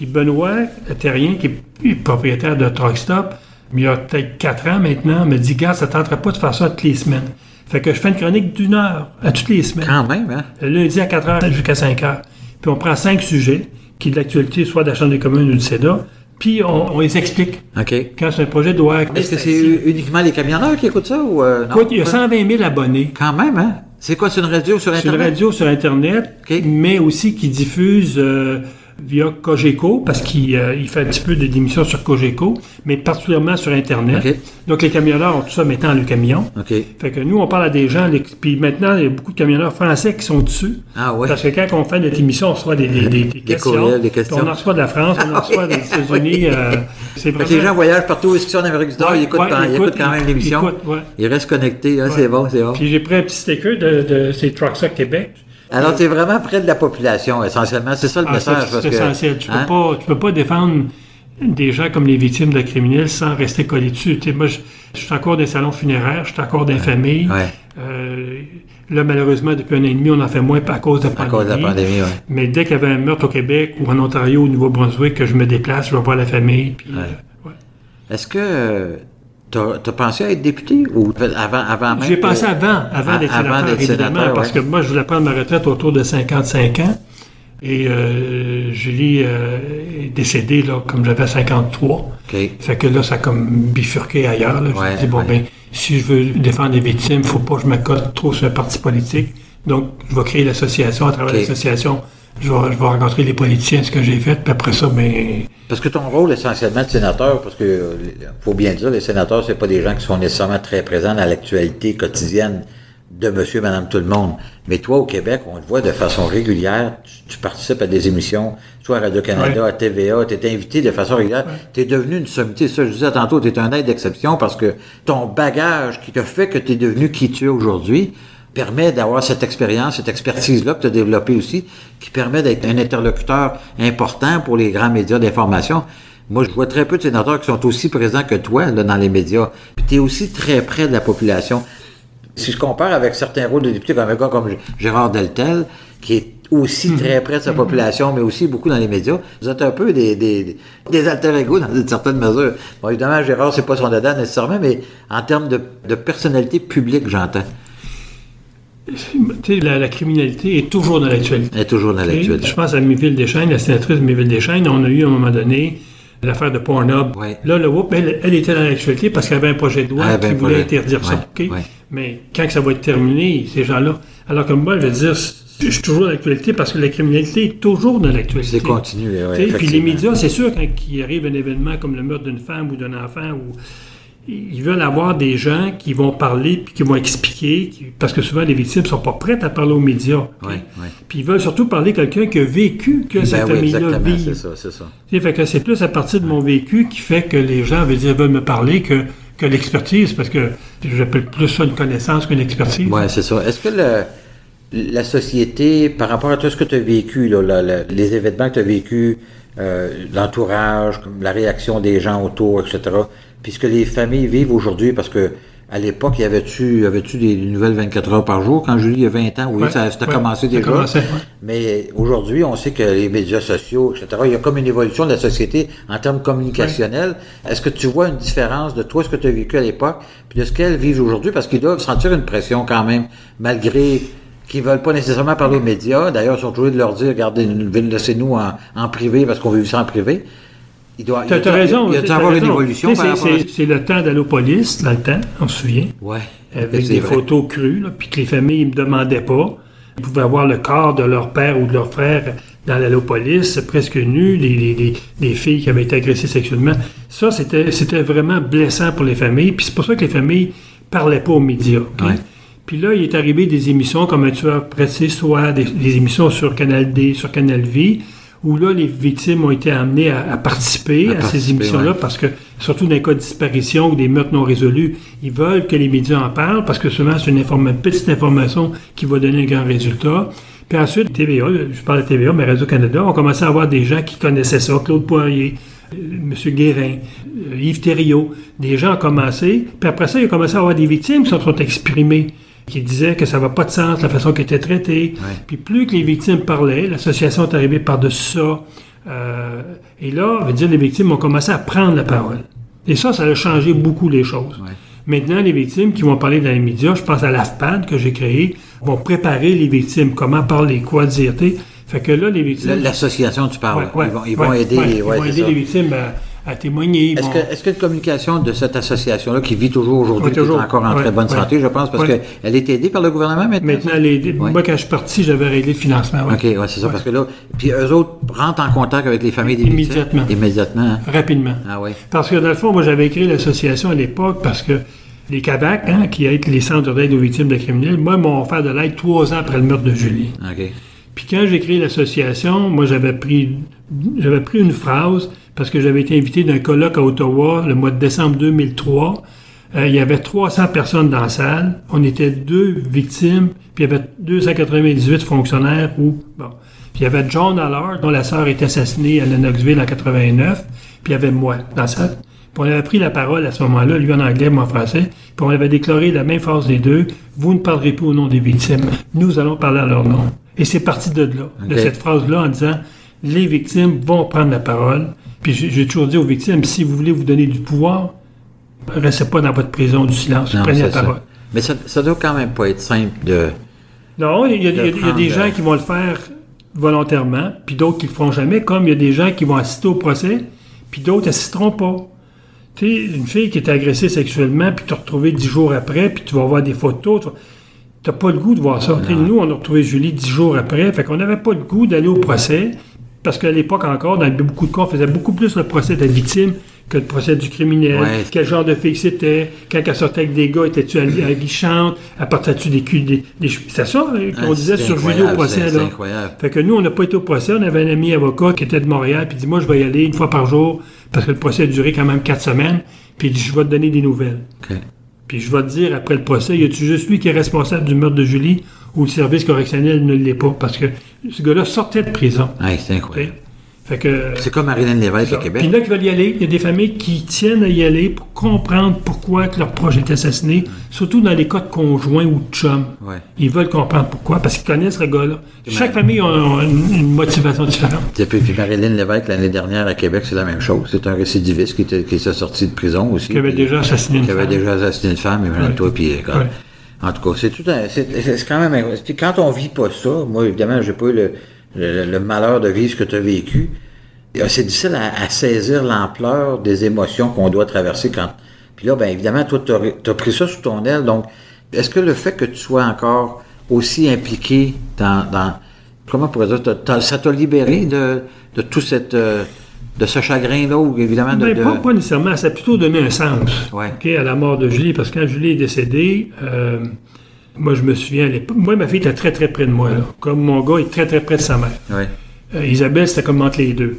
Puis Benoît Terrien, qui est propriétaire de Truck Stop, il y a peut-être quatre ans maintenant, me dit Gars, ça ne tenterait pas de faire ça toutes les semaines. Fait que je fais une chronique d'une heure à toutes les semaines. Quand même, hein? Le lundi à 4 heures jusqu'à 5 heures. Puis on prend cinq sujets, qui est de l'actualité, soit de la Chambre des communes ou du Sénat, puis on, on les explique. OK. Quand c'est un projet de loi. Est-ce que c'est uniquement les camionneurs qui écoutent ça ou euh, non? Écoute, il y a 120 000 abonnés. Quand même, hein? C'est quoi, c'est une radio sur C'est une Internet? radio sur Internet, mais aussi qui diffuse euh, via Cogeco, parce qu'il euh, il fait un petit peu de- d'émissions sur Cogeco, mais particulièrement sur Internet. Donc, les camionneurs ont tout ça maintenant le camion. Fait que nous, on parle à des gens, les- puis maintenant, il y a beaucoup de camionneurs français qui sont dessus. Ah ouais. Parce que quand on fait notre émission, on reçoit des, des, des- des questions. courriels, des questions. On en reçoit de la France, on en reçoit des États-Unis. euh, c'est vraiment... les gens voyagent partout ils sont en Amérique du Nord, Ouais, ils, écoutent, ouais, quand, ils écoute, écoutent quand même l'émission? ils écoutent, ouais. Ils restent connectés, hein, c'est bon, c'est bon. Puis j'ai pris un petit sticker de, de ces Trucks Québec. Alors, tu es vraiment près de la population, essentiellement. C'est ça le Ah, message. c'est c'est que, essentiel. Tu ne hein? peux, pas- tu peux pas défendre des gens comme les victimes de criminels sans rester collé dessus. Tu sais, moi, je, je suis encore des salons funéraires, je suis encore des familles. Ouais. Euh, là, malheureusement, depuis un an et demi, on en fait moins à cause de la À pandémie. cause de la pandémie, ouais. Mais dès qu'il y avait un meurtre au Québec ou en Ontario ou au Nouveau-Brunswick, que je me déplace, je vais voir la famille. Puis, euh, ouais. Est-ce que tu as, pensé à être député ou avant, avant même? J'ai pensé avant, avant d'être avant sénateur, d'être évidemment, sénateur, parce que moi, je voulais prendre ma retraite autour de 55 ans. Et euh, Julie euh, est décédée, là, comme j'avais 53. OK. Fait que là, ça a comme bifurqué ailleurs. Là. Je me dis, bon, ouais. ben, si je veux défendre les victimes, faut pas que je m'accote trop sur un parti politique. Donc, je vais créer l'association. À travers l'association, je vais, je vais rencontrer les politiciens, ce que j'ai fait. Puis après ça, ben, Parce que ton rôle essentiellement de sénateur, parce que euh, faut bien dire, les sénateurs, c'est pas des gens qui sont nécessairement très présents dans l'actualité quotidienne de monsieur, madame, tout le monde. Mais toi, au Québec, on te voit de façon régulière, tu, tu participes à des émissions, soit à Radio-Canada, Ouais. à TVA, tu es invité de façon régulière. Tu es devenu une sommité. Ça, je disais tantôt, tu es un aide d'exception parce que ton bagage qui te fait que tu es devenu qui tu es aujourd'hui permet d'avoir cette expérience, cette expertise-là que tu as développée aussi, qui permet d'être un interlocuteur important pour les grands médias d'information. Moi, je vois très peu de sénateurs qui sont aussi présents que toi là, dans les médias. Puis tu es aussi très près de la population. Si je compare avec certains rôles de députés, comme un gars comme Gérard Deltel, qui est aussi très près de sa population, mais aussi beaucoup dans les médias, vous êtes un peu des, des, des alter ego dans une certaine mesure. Bon, évidemment, Gérard, c'est pas son dada nécessairement, mais en termes de, de personnalité publique, j'entends. La, la criminalité est toujours dans l'actualité. Est toujours dans l'actualité. Je pense à Méville Deschaines, la sénatrice de Méville Deschaines. On a eu à un moment donné l'affaire de Pornhub. Ouais. Là, le whoop, elle, elle était dans l'actualité parce qu'elle avait un projet de loi qui voulait interdire ça. Ouais. Mais quand que ça va être terminé, ces gens-là. Alors que moi, je veux dire, je suis toujours dans l'actualité parce que la criminalité est toujours dans l'actualité. C'est continué, sais, Puis les médias, c'est sûr, quand il arrive un événement comme le meurtre d'une femme ou d'un enfant, ou ils veulent avoir des gens qui vont parler puis qui vont expliquer, qui- parce que souvent les victimes sont pas prêtes à parler aux médias. ok? Ouais, ouais. Puis ils veulent surtout parler à quelqu'un qui a vécu que cette Ben oui, famille-là vit. c'est ça, c'est ça. Fait que c'est plus à partir de mon vécu qui fait que les gens veulent, dire, veulent me parler que, que l'expertise, parce que j'appelle plus ça une connaissance qu'une expertise. Oui, c'est ça. Est-ce que le- la société, par rapport à tout ce que tu as vécu, là, la- la- les événements que tu as vécu, euh, l'entourage, la réaction des gens autour, etc., puis ce que les familles vivent aujourd'hui, parce que à l'époque, y avait-tu avait des nouvelles 24 heures par jour? Quand Julie a 20 ans, oui, ça, a commencé déjà. Mais aujourd'hui, on sait que les médias sociaux, etc., il y a comme une évolution de la société en termes communicationnels. Est-ce que tu vois une différence de toi, ce que tu as vécu à l'époque, puis de ce qu'elles vivent aujourd'hui? Parce qu'ils doivent sentir une pression quand même, malgré qu'ils veulent pas nécessairement parler aux médias. D'ailleurs, ils sont toujours de leur dire, regardez, laissez-nous en, en privé parce qu'on veut vivre ça en privé. Il doit, tu as, raison. Il doit y avoir une évolution. C'est le temps police, dans le temps, on se souvient. Ouais. Avec des photos crues, puis que les familles ne me demandaient pas. Ils pouvaient avoir le corps de leur père ou de leur frère dans l'allopolis, presque nu, des, filles qui avaient été agressées sexuellement. Ça, c'était vraiment blessant pour les familles. Puis c'est pour ça que les familles parlaient pas aux médias. Puis là, il est arrivé des émissions comme Un tueur pressé, soit des, des émissions sur Canal D, sur Canal V, où là, les victimes ont été amenées à, participer à, ces émissions-là, parce que, surtout dans les cas de disparition ou des meurtres non résolus, ils veulent que les médias en parlent, parce que souvent, c'est une, petite information qui va donner un grand résultat. Puis ensuite, TVA, je parle de TVA, mais Radio-Canada, on commencé à avoir des gens qui connaissaient ça, Claude Poirier, euh, M. Guérin, euh, Yves Thériault, des gens ont commencé, puis après ça, il a commencé à avoir des victimes qui se sont exprimées qui disait que ça va pas de sens la façon qu'elle était traitée. Puis plus que les victimes parlaient, l'association est arrivée par-dessus ça. Euh, et là, veut dire, les victimes ont commencé à prendre la parole. Et ça, ça a changé beaucoup les choses. Maintenant, les victimes qui vont parler dans les médias, je pense à l'AFPAD que j'ai créé, vont préparer les victimes, comment parler, quoi dire. Fait que là, les victimes... L'association, tu parles. ils vont, aider, ils vont aider les victimes à à témoigner. Est-ce que, est que, la communication de cette association-là, qui vit toujours aujourd'hui, est encore en très bonne santé, je pense, parce qu'elle est aidée par le gouvernement maintenant? Maintenant, moi, quand je suis parti, j'avais réglé le financement. OK, ouais, c'est ça, parce que là, puis eux autres rentrent en contact avec les familles des Immédiatement. Immédiatement. Hein? Rapidement. Ah oui. Parce que, dans le fond, moi, j'avais créé l'association à l'époque parce que les CAVAC, hein, qui aident les centres d'aide aux victimes de criminels, moi, m'ont offert de l'aide trois ans après le meurtre de Julie. OK. Puis quand j'ai créé l'association, moi, j'avais pris, j'avais pris une phrase parce que j'avais été invité d'un colloque à Ottawa le mois de décembre 2003. Euh, il y avait 300 personnes dans la salle. On était deux victimes, puis il y avait 298 fonctionnaires. Ou, bon. Puis il y avait John Allard, dont la sœur était assassinée à Lennoxville en 89, puis il y avait moi dans la salle. Puis on avait pris la parole à ce moment-là, lui en anglais, moi en français, puis on avait déclaré la même phrase des deux, vous ne parlerez plus au nom des victimes, nous allons parler à leur nom. Et c'est parti de là, de cette phrase-là en disant, les victimes vont prendre la parole, puis j'ai toujours dit aux victimes, si vous voulez vous donner du pouvoir, restez pas dans votre prison du silence, prenez la parole. Mais ça, ça doit quand même pas être simple de. Non, il y a, des gens qui vont le faire volontairement, puis d'autres qui le feront jamais, comme il y a des gens qui vont assister au procès, puis d'autres n'assisteront pas. Tu sais, une fille qui est agressée sexuellement, puis tu retrouvé dix jours après, puis tu vas voir des photos, tu n'as pas le goût de voir ça. Nous, on a retrouvé Julie dix jours après, fait qu'on n'avait pas le goût d'aller au procès. Parce qu'à l'époque encore, dans beaucoup de cas, on faisait beaucoup plus le procès de la victime que le procès du criminel. Quel genre de fille c'était? Quand elle sortait avec des gars, étais-tu aguichante? Apportais-tu des culs? Des, C'est ça hein, qu'on disait sur Julie au procès. Là. Incroyable. Fait que nous, on n'a pas été au procès. On avait un ami avocat qui était de Montréal, puis il dit Moi, je vais y aller une fois par jour, parce que le procès a duré quand même quatre semaines. Puis il dit Je vais te donner des nouvelles. Puis je vais te dire, après le procès, y a-tu juste lui qui est responsable du meurtre de Julie? Ou le service correctionnel ne l'est pas? Parce que ce gars-là sortait de prison. C'est incroyable. C'est comme Marilyn Lévesque à Québec. Puis là, qui veulent y aller. Il y a des familles qui tiennent à y aller pour comprendre pourquoi que leur proche est assassiné, surtout dans les cas de conjoints ou de chums. Ils veulent comprendre pourquoi, parce qu'ils connaissent ce gars-là. Chaque famille a une, motivation différente. Et puis, Marilyn Lévesque, l'année dernière à Québec, c'est la même chose. C'est un récidiviste qui, était, qui s'est sorti de prison aussi. Qui avait déjà assassiné une femme. Qui avait déjà assassiné une femme, et toi, puis... En tout cas, c'est tout c'est quand même... Quand on vit pas ça, moi, évidemment, j'ai pas eu le le, malheur de vivre ce que tu as vécu, c'est difficile à, saisir l'ampleur des émotions qu'on doit traverser quand. Puis là, bien évidemment, toi, tu as, pris ça sous ton aile. Donc, est-ce que le fait que tu sois encore aussi impliqué dans. dans comment pourrait dire Ça t'a libéré de, de tout cette. Euh, de ce chagrin-là, ou évidemment de, ben, Pas, nécessairement, ça a plutôt donné un sens à la mort de Julie, parce que quand Julie est décédée, euh, moi, je me souviens, moi, ma fille était très, très près de moi. Comme mon gars est très, très près de sa mère. Euh, Isabelle, c'était comme entre les deux.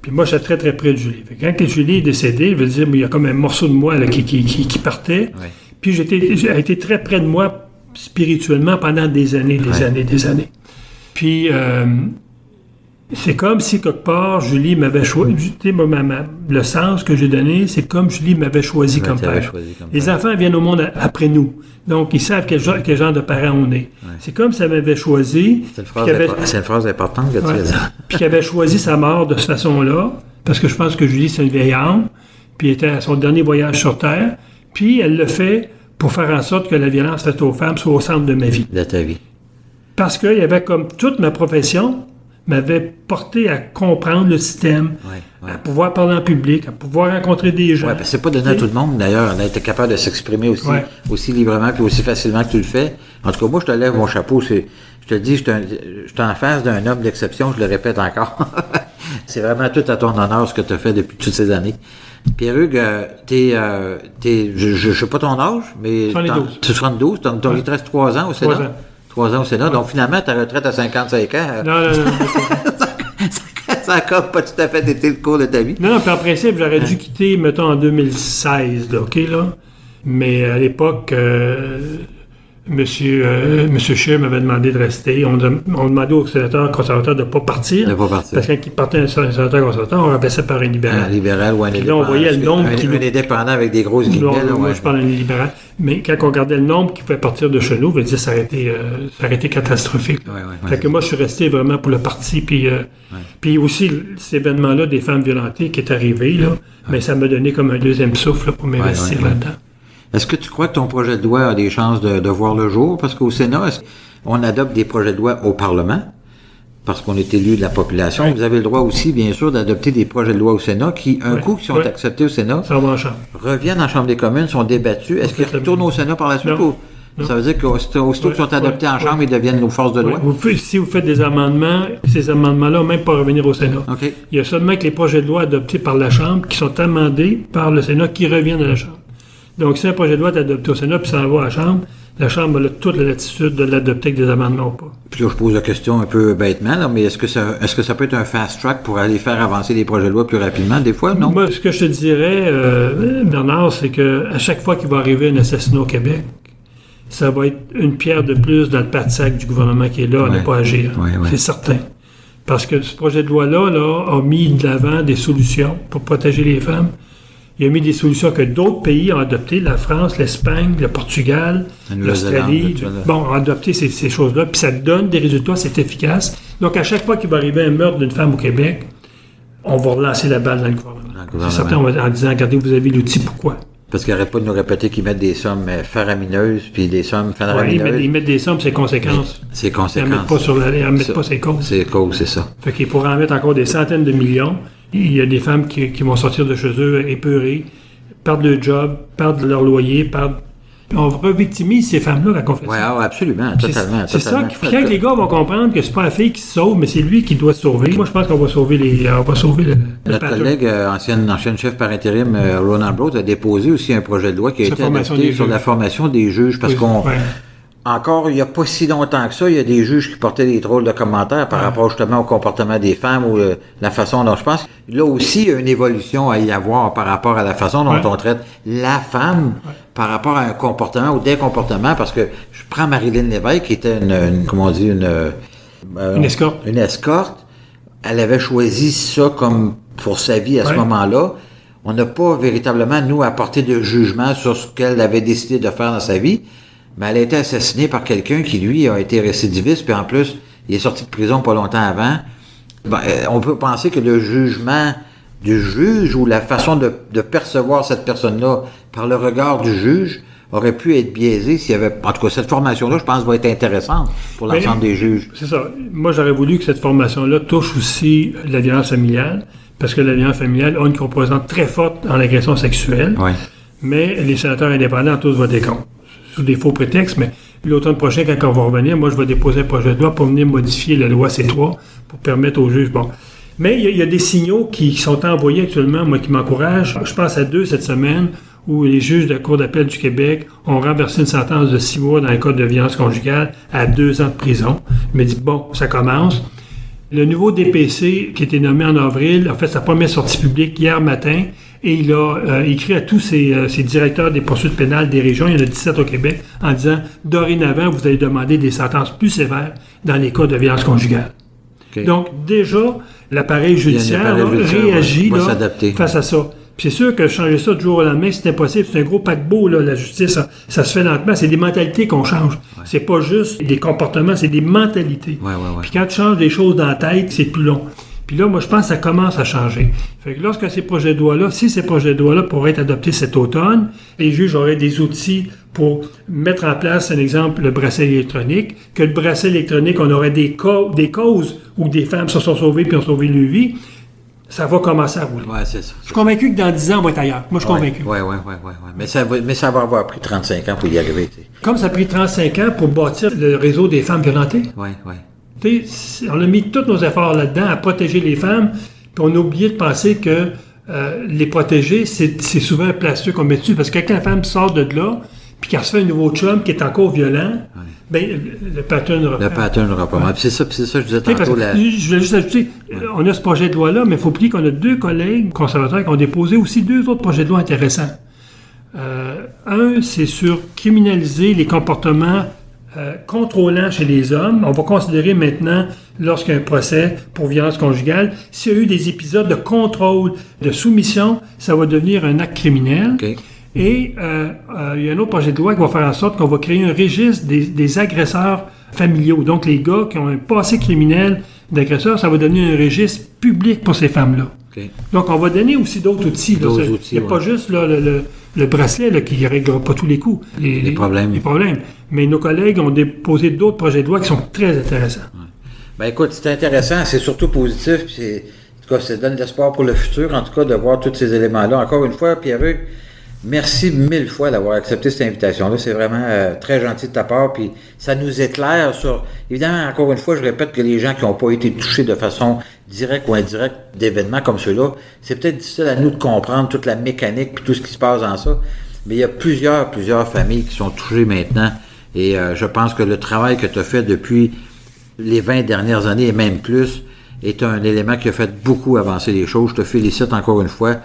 Puis moi, j'étais très, très près de Julie. quand Julie est décédée, je veux dire, il y a comme un morceau de moi qui, qui, partait. Puis j'étais, elle a été très près de moi spirituellement pendant des années, des années, des années. Puis, euh, c'est comme si quelque part Julie m'avait choisi. ma- le sens que j'ai donné, c'est comme Julie m'avait choisi comme père. Les enfants viennent au monde après nous. Donc, ils savent quel genre, quel genre de parents on est. C'est comme si elle m'avait choisi. C'est une, avait- une phrase importante que tu Ouais. as dit. puis qu'elle avait choisi sa mort de cette façon-là, parce que je pense que Julie, c'est une vieille âme, puis elle était à son dernier voyage sur Terre, puis elle le fait pour faire en sorte que la violence faite aux femmes soit au centre de ma vie. de ta vie. Parce qu'il y avait comme toute ma profession m'avait porté à comprendre le système, Ouais, ouais. à pouvoir parler en public, à pouvoir rencontrer des gens. Ouais, parce que c'est pas donné à tout le monde, d'ailleurs, d'être capable de s'exprimer aussi, Ouais. aussi librement puis aussi facilement que tu le fais. En tout cas, moi, je te lève mon chapeau. C'est, je te dis, je suis en face d'un homme d'exception, je le répète encore. c'est vraiment tout à ton honneur ce que tu as fait depuis toutes ces années. Pierre-Hugues, euh, t'es, euh, t'es, je, je, je sais pas ton âge, mais... 72. Tu 72, t'as, t'as- Ouais. il te reste 3 ans au Sénat. Trois ans. 3 ans au Sénat. Donc, finalement, ta retraite à 55 ans, euh, Non, non, non. ça a comme pas tout à fait été le cours de ta vie. non, puis en principe, j'aurais dû quitter, mettons, en 2016, là, OK, là. Mais à l'époque, euh, Monsieur, euh, Monsieur Scheer m'avait demandé de rester. On, dem- on demandait aux sénateurs conservateurs de ne pas partir. De pas partir. Parce que quand il partait un sénateur conservateur, on remplaçait par un libéral. Un libéral ou un Puis là, indépendant. on voyait le nombre un, qui un indépendant avec des grosses Non, guillemets. moi, ouais. je parle d'un libéral. Mais quand on regardait le nombre qui pouvait partir de chez nous, ça aurait été, euh, ça aurait été catastrophique. Ouais, ouais. Fait que moi, je suis resté vraiment pour le parti. Puis, euh, puis aussi, cet événement-là des femmes violentées qui est arrivé, là, mais ça m'a donné comme un deuxième souffle pour m'investir là-dedans. Est-ce que tu crois que ton projet de loi a des chances de, de voir le jour? Parce qu'au Sénat, est-ce on adopte des projets de loi au Parlement, parce qu'on est élu de la population. Vous avez le droit aussi, bien sûr, d'adopter des projets de loi au Sénat qui, un coup, qui sont acceptés au Sénat, Ça va en chambre. reviennent en Chambre des communes, sont débattus. Est-ce qu'ils retournent au Sénat par la suite Non. ou ça veut dire qu'aussitôt aussitôt qu'ils sont adoptés ouais, en Chambre, ouais. ils deviennent nos forces de loi? vous si vous faites des amendements, ces amendements-là n'ont même pas revenir au Sénat. OK. Il y a seulement que les projets de loi adoptés par la Chambre qui sont amendés par le Sénat qui reviennent à la Chambre. Donc, si un projet de loi est adopté au Sénat puis ça va à la Chambre, la Chambre a toute la latitude de l'adopter avec des amendements ou pas. Puis là, je pose la question un peu bêtement, là, mais est-ce que ça, est-ce que ça peut être un fast track pour aller faire avancer les projets de loi plus rapidement, des fois, non? Moi, ce que je te dirais, euh, Bernard, c'est que à chaque fois qu'il va arriver un assassinat au Québec, ça va être une pierre de plus dans le pas de sac du gouvernement qui est là à Ouais. ne pas agir. Ouais, ouais. C'est certain. Parce que ce projet de loi-là là, a mis de l'avant des solutions pour protéger les femmes. Il a mis des solutions que d'autres pays ont adoptées, la France, l'Espagne, le Portugal, l'Australie. Bon, ont adopté ces, ces choses-là, puis ça donne des résultats, c'est efficace. Donc, à chaque fois qu'il va arriver un meurtre d'une femme au Québec, on va relancer la balle dans le gouvernement. C'est certain, on va- en disant, regardez, vous avez l'outil, pourquoi? Parce qu'ils n'arrêtent pas de nous répéter qu'ils mettent des sommes euh, faramineuses, puis des sommes Ouais, ils, faramineuses. mettent, ils mettent des sommes, c'est conséquences. C'est Ils ne mettent conséquences. pas sur la, ils en mettent Ça- pas ses causes. C'est cause, c'est ça. Fait qu'ils pourraient en mettre encore des centaines de millions. Il y a des femmes qui, qui vont sortir de chez eux épeurées, perdent leur job, perdent leur loyer, perdent... On revictimise ces femmes-là, la confession. Oui, absolument, totalement. C'est ça qui fait que les gars vont comprendre que c'est pas la fille qui se sauve, mais c'est lui qui doit se sauver. Moi, je pense qu'on va sauver les, on va sauver le, Notre collègue, euh, ancienne, ancienne chef par intérim, euh, Ronan Broad, a déposé aussi un projet de loi qui a été adopté sur la formation des juges, parce Oui, qu'on, ouais. Encore, il n'y a pas si longtemps que ça, il y a des juges qui portaient des drôles de commentaires par rapport justement au comportement des femmes ou euh, la façon dont je pense. Là aussi, il y a une évolution à y avoir par rapport à la façon dont Ouais. on traite la femme par rapport à un comportement ou des comportements, parce que je prends Marilyn Lévesque, qui était une, une- comment on dit, une... euh, Une escorte. Une escorte. Elle avait choisi ça comme pour sa vie à ce moment-là. On n'a pas véritablement, nous, apporté de jugement sur ce qu'elle avait décidé de faire dans sa vie. Mais elle a été assassinée par quelqu'un qui, lui, a été récidiviste, puis en plus, il est sorti de prison pas longtemps avant. Ben, euh, on peut penser que le jugement du juge ou la façon de, de percevoir cette personne-là par le regard du juge aurait pu être biaisé s'il y avait... En tout cas, cette formation-là, je pense, va être intéressante pour l'ensemble des juges. C'est ça. Moi, j'aurais voulu que cette formation-là touche aussi la violence familiale, parce que la violence familiale a une composante très forte dans l'agression sexuelle. Oui. Mais les sénateurs indépendants ont tous voté contre, sous des faux prétextes. Mais l'automne prochain, quand on va revenir, moi, je vais déposer un projet de loi pour venir modifier la loi C3 pour permettre aux juges. Bon. Mais il y, a- des signaux qui sont envoyés actuellement, moi, qui m'encouragent. Je pense à deux cette semaine où les juges de la Cour d'appel du Québec ont renversé une sentence de six mois dans le cas de violence conjugale à deux ans de prison. Je me dis, bon, ça commence. Le nouveau DPC, qui a été nommé en avril, a fait sa première sortie publique hier matin et il a euh, écrit à tous ses, euh, ses directeurs des poursuites pénales des régions, il y en a 17 au Québec, en disant dorénavant, vous allez demander des sentences plus sévères dans les cas de violence conjugale. Donc, déjà, l'appareil judiciaire là, réagit là, face à ça. Puis c'est sûr que changer ça du jour au lendemain, c'est impossible. C'est un gros paquebot, là, la justice. Ça, ça se fait lentement. C'est des mentalités qu'on change. C'est pas juste des comportements, c'est des mentalités. Ouais, ouais, ouais. Puis quand tu changes des choses dans la tête, c'est plus long. Puis là, moi, je pense que ça commence à changer. Fait que lorsque ces projets de loi-là, si ces projets de loi-là pourraient être adoptés cet automne, les juges auraient des outils pour mettre en place, un exemple, le bracelet électronique, que le bracelet électronique, on aurait des, ca- des causes où des femmes se sont sauvées puis ont sauvé leur vie, ça va commencer à rouler. Ouais, c'est ça. Je suis convaincu que dans 10 ans, on va être ailleurs. Moi, je suis convaincu. Ouais, ouais, ouais, ouais. Mais ça, va, mais ça va avoir pris 35 ans pour y arriver. Comme ça a pris 35 ans pour bâtir le réseau des femmes violentées, Ouais, ouais. On a mis tous nos efforts là-dedans à protéger les femmes, puis on a oublié de penser que euh, les protéger, c'est souvent un plaster qu'on met dessus, parce que quand la femme sort de là, puis qu'elle se fait un nouveau chum qui est encore violent, ben, le, le pattern reprend. Le pattern reprend. Puis c'est ça, c'est ça, que je disais tantôt. La... Je voulais juste ajouter, on a ce projet de loi-là, mais il faut oublier qu'on a deux collègues conservateurs qui ont déposé aussi deux autres projets de loi intéressants. Euh, un, c'est sur criminaliser les comportements euh, contrôlants chez les hommes. On va considérer maintenant, lorsqu'il y a un procès pour violence conjugale, s'il y a eu des épisodes de contrôle, de soumission, ça va devenir un acte criminel. OK. Et euh, euh, il y a un autre projet de loi qui va faire en sorte qu'on va créer un registre des, des agresseurs familiaux. Donc, les gars qui ont un passé criminel d'agresseurs, ça va devenir un registre public pour ces femmes-là. Donc, on va donner aussi d'autres outils. là. Il n'y a pas ouais. juste là, le, le- le bracelet là, qui ne réglera pas tous les coups. Les, problèmes. Les problèmes. Mais nos collègues ont déposé d'autres projets de loi qui sont très intéressants. Ben écoute, c'est intéressant, c'est surtout positif, en tout cas, ça donne de l'espoir pour le futur, en tout cas, de voir tous ces éléments-là. Encore une fois, Pierre-Hugues, merci mille fois d'avoir accepté cette invitation-là. C'est vraiment euh, très gentil de ta part, puis ça nous éclaire sur... Évidemment, encore une fois, je répète que les gens qui n'ont pas été touchés de façon directe ou indirecte d'événements comme ceux-là, c'est peut-être difficile à nous de comprendre toute la mécanique puis tout ce qui se passe dans ça, mais il y a plusieurs, plusieurs familles qui sont touchées maintenant, et euh, je pense que le travail que tu as fait depuis les 20 dernières années et même plus, est un élément qui a fait beaucoup avancer les choses. Je te félicite encore une fois.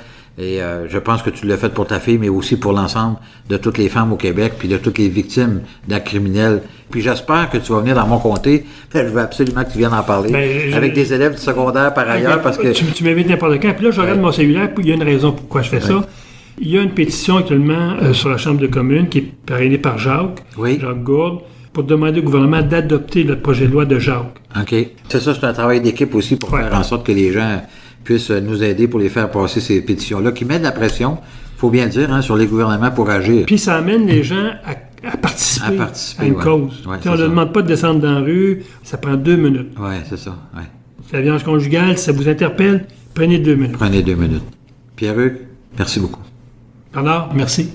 Et euh, je pense que tu l'as fait pour ta fille, mais aussi pour l'ensemble de toutes les femmes au Québec, puis de toutes les victimes d'actes criminels. Puis j'espère que tu vas venir dans mon comté. Je veux absolument que tu viennes en parler. Ben, avec des élèves du secondaire par ailleurs, parce que... Tu, tu m'invites n'importe quand. Puis là, je regarde Ouais. mon cellulaire, puis il y a une raison pourquoi je fais ça. Il y a une pétition actuellement euh, sur la Chambre de commune qui est parrainée par Jacques, Oui. Jacques Gourde, pour demander au gouvernement d'adopter le projet de loi de Jacques. OK. C'est ça, c'est un travail d'équipe aussi pour Ouais. faire en sorte que les gens puissent nous aider pour les faire passer ces pétitions-là, qui mettent la pression, faut bien dire, hein, sur les gouvernements pour agir. Puis ça amène les gens à, à participer À une ouais. cause. Ouais, on ne demande pas de descendre dans la rue, ça prend deux minutes. Ouais, c'est ça. Ouais. La violence conjugale, si ça vous interpelle, prenez deux minutes. Prenez deux minutes. Pierre-Hugues, merci beaucoup. Bernard, merci.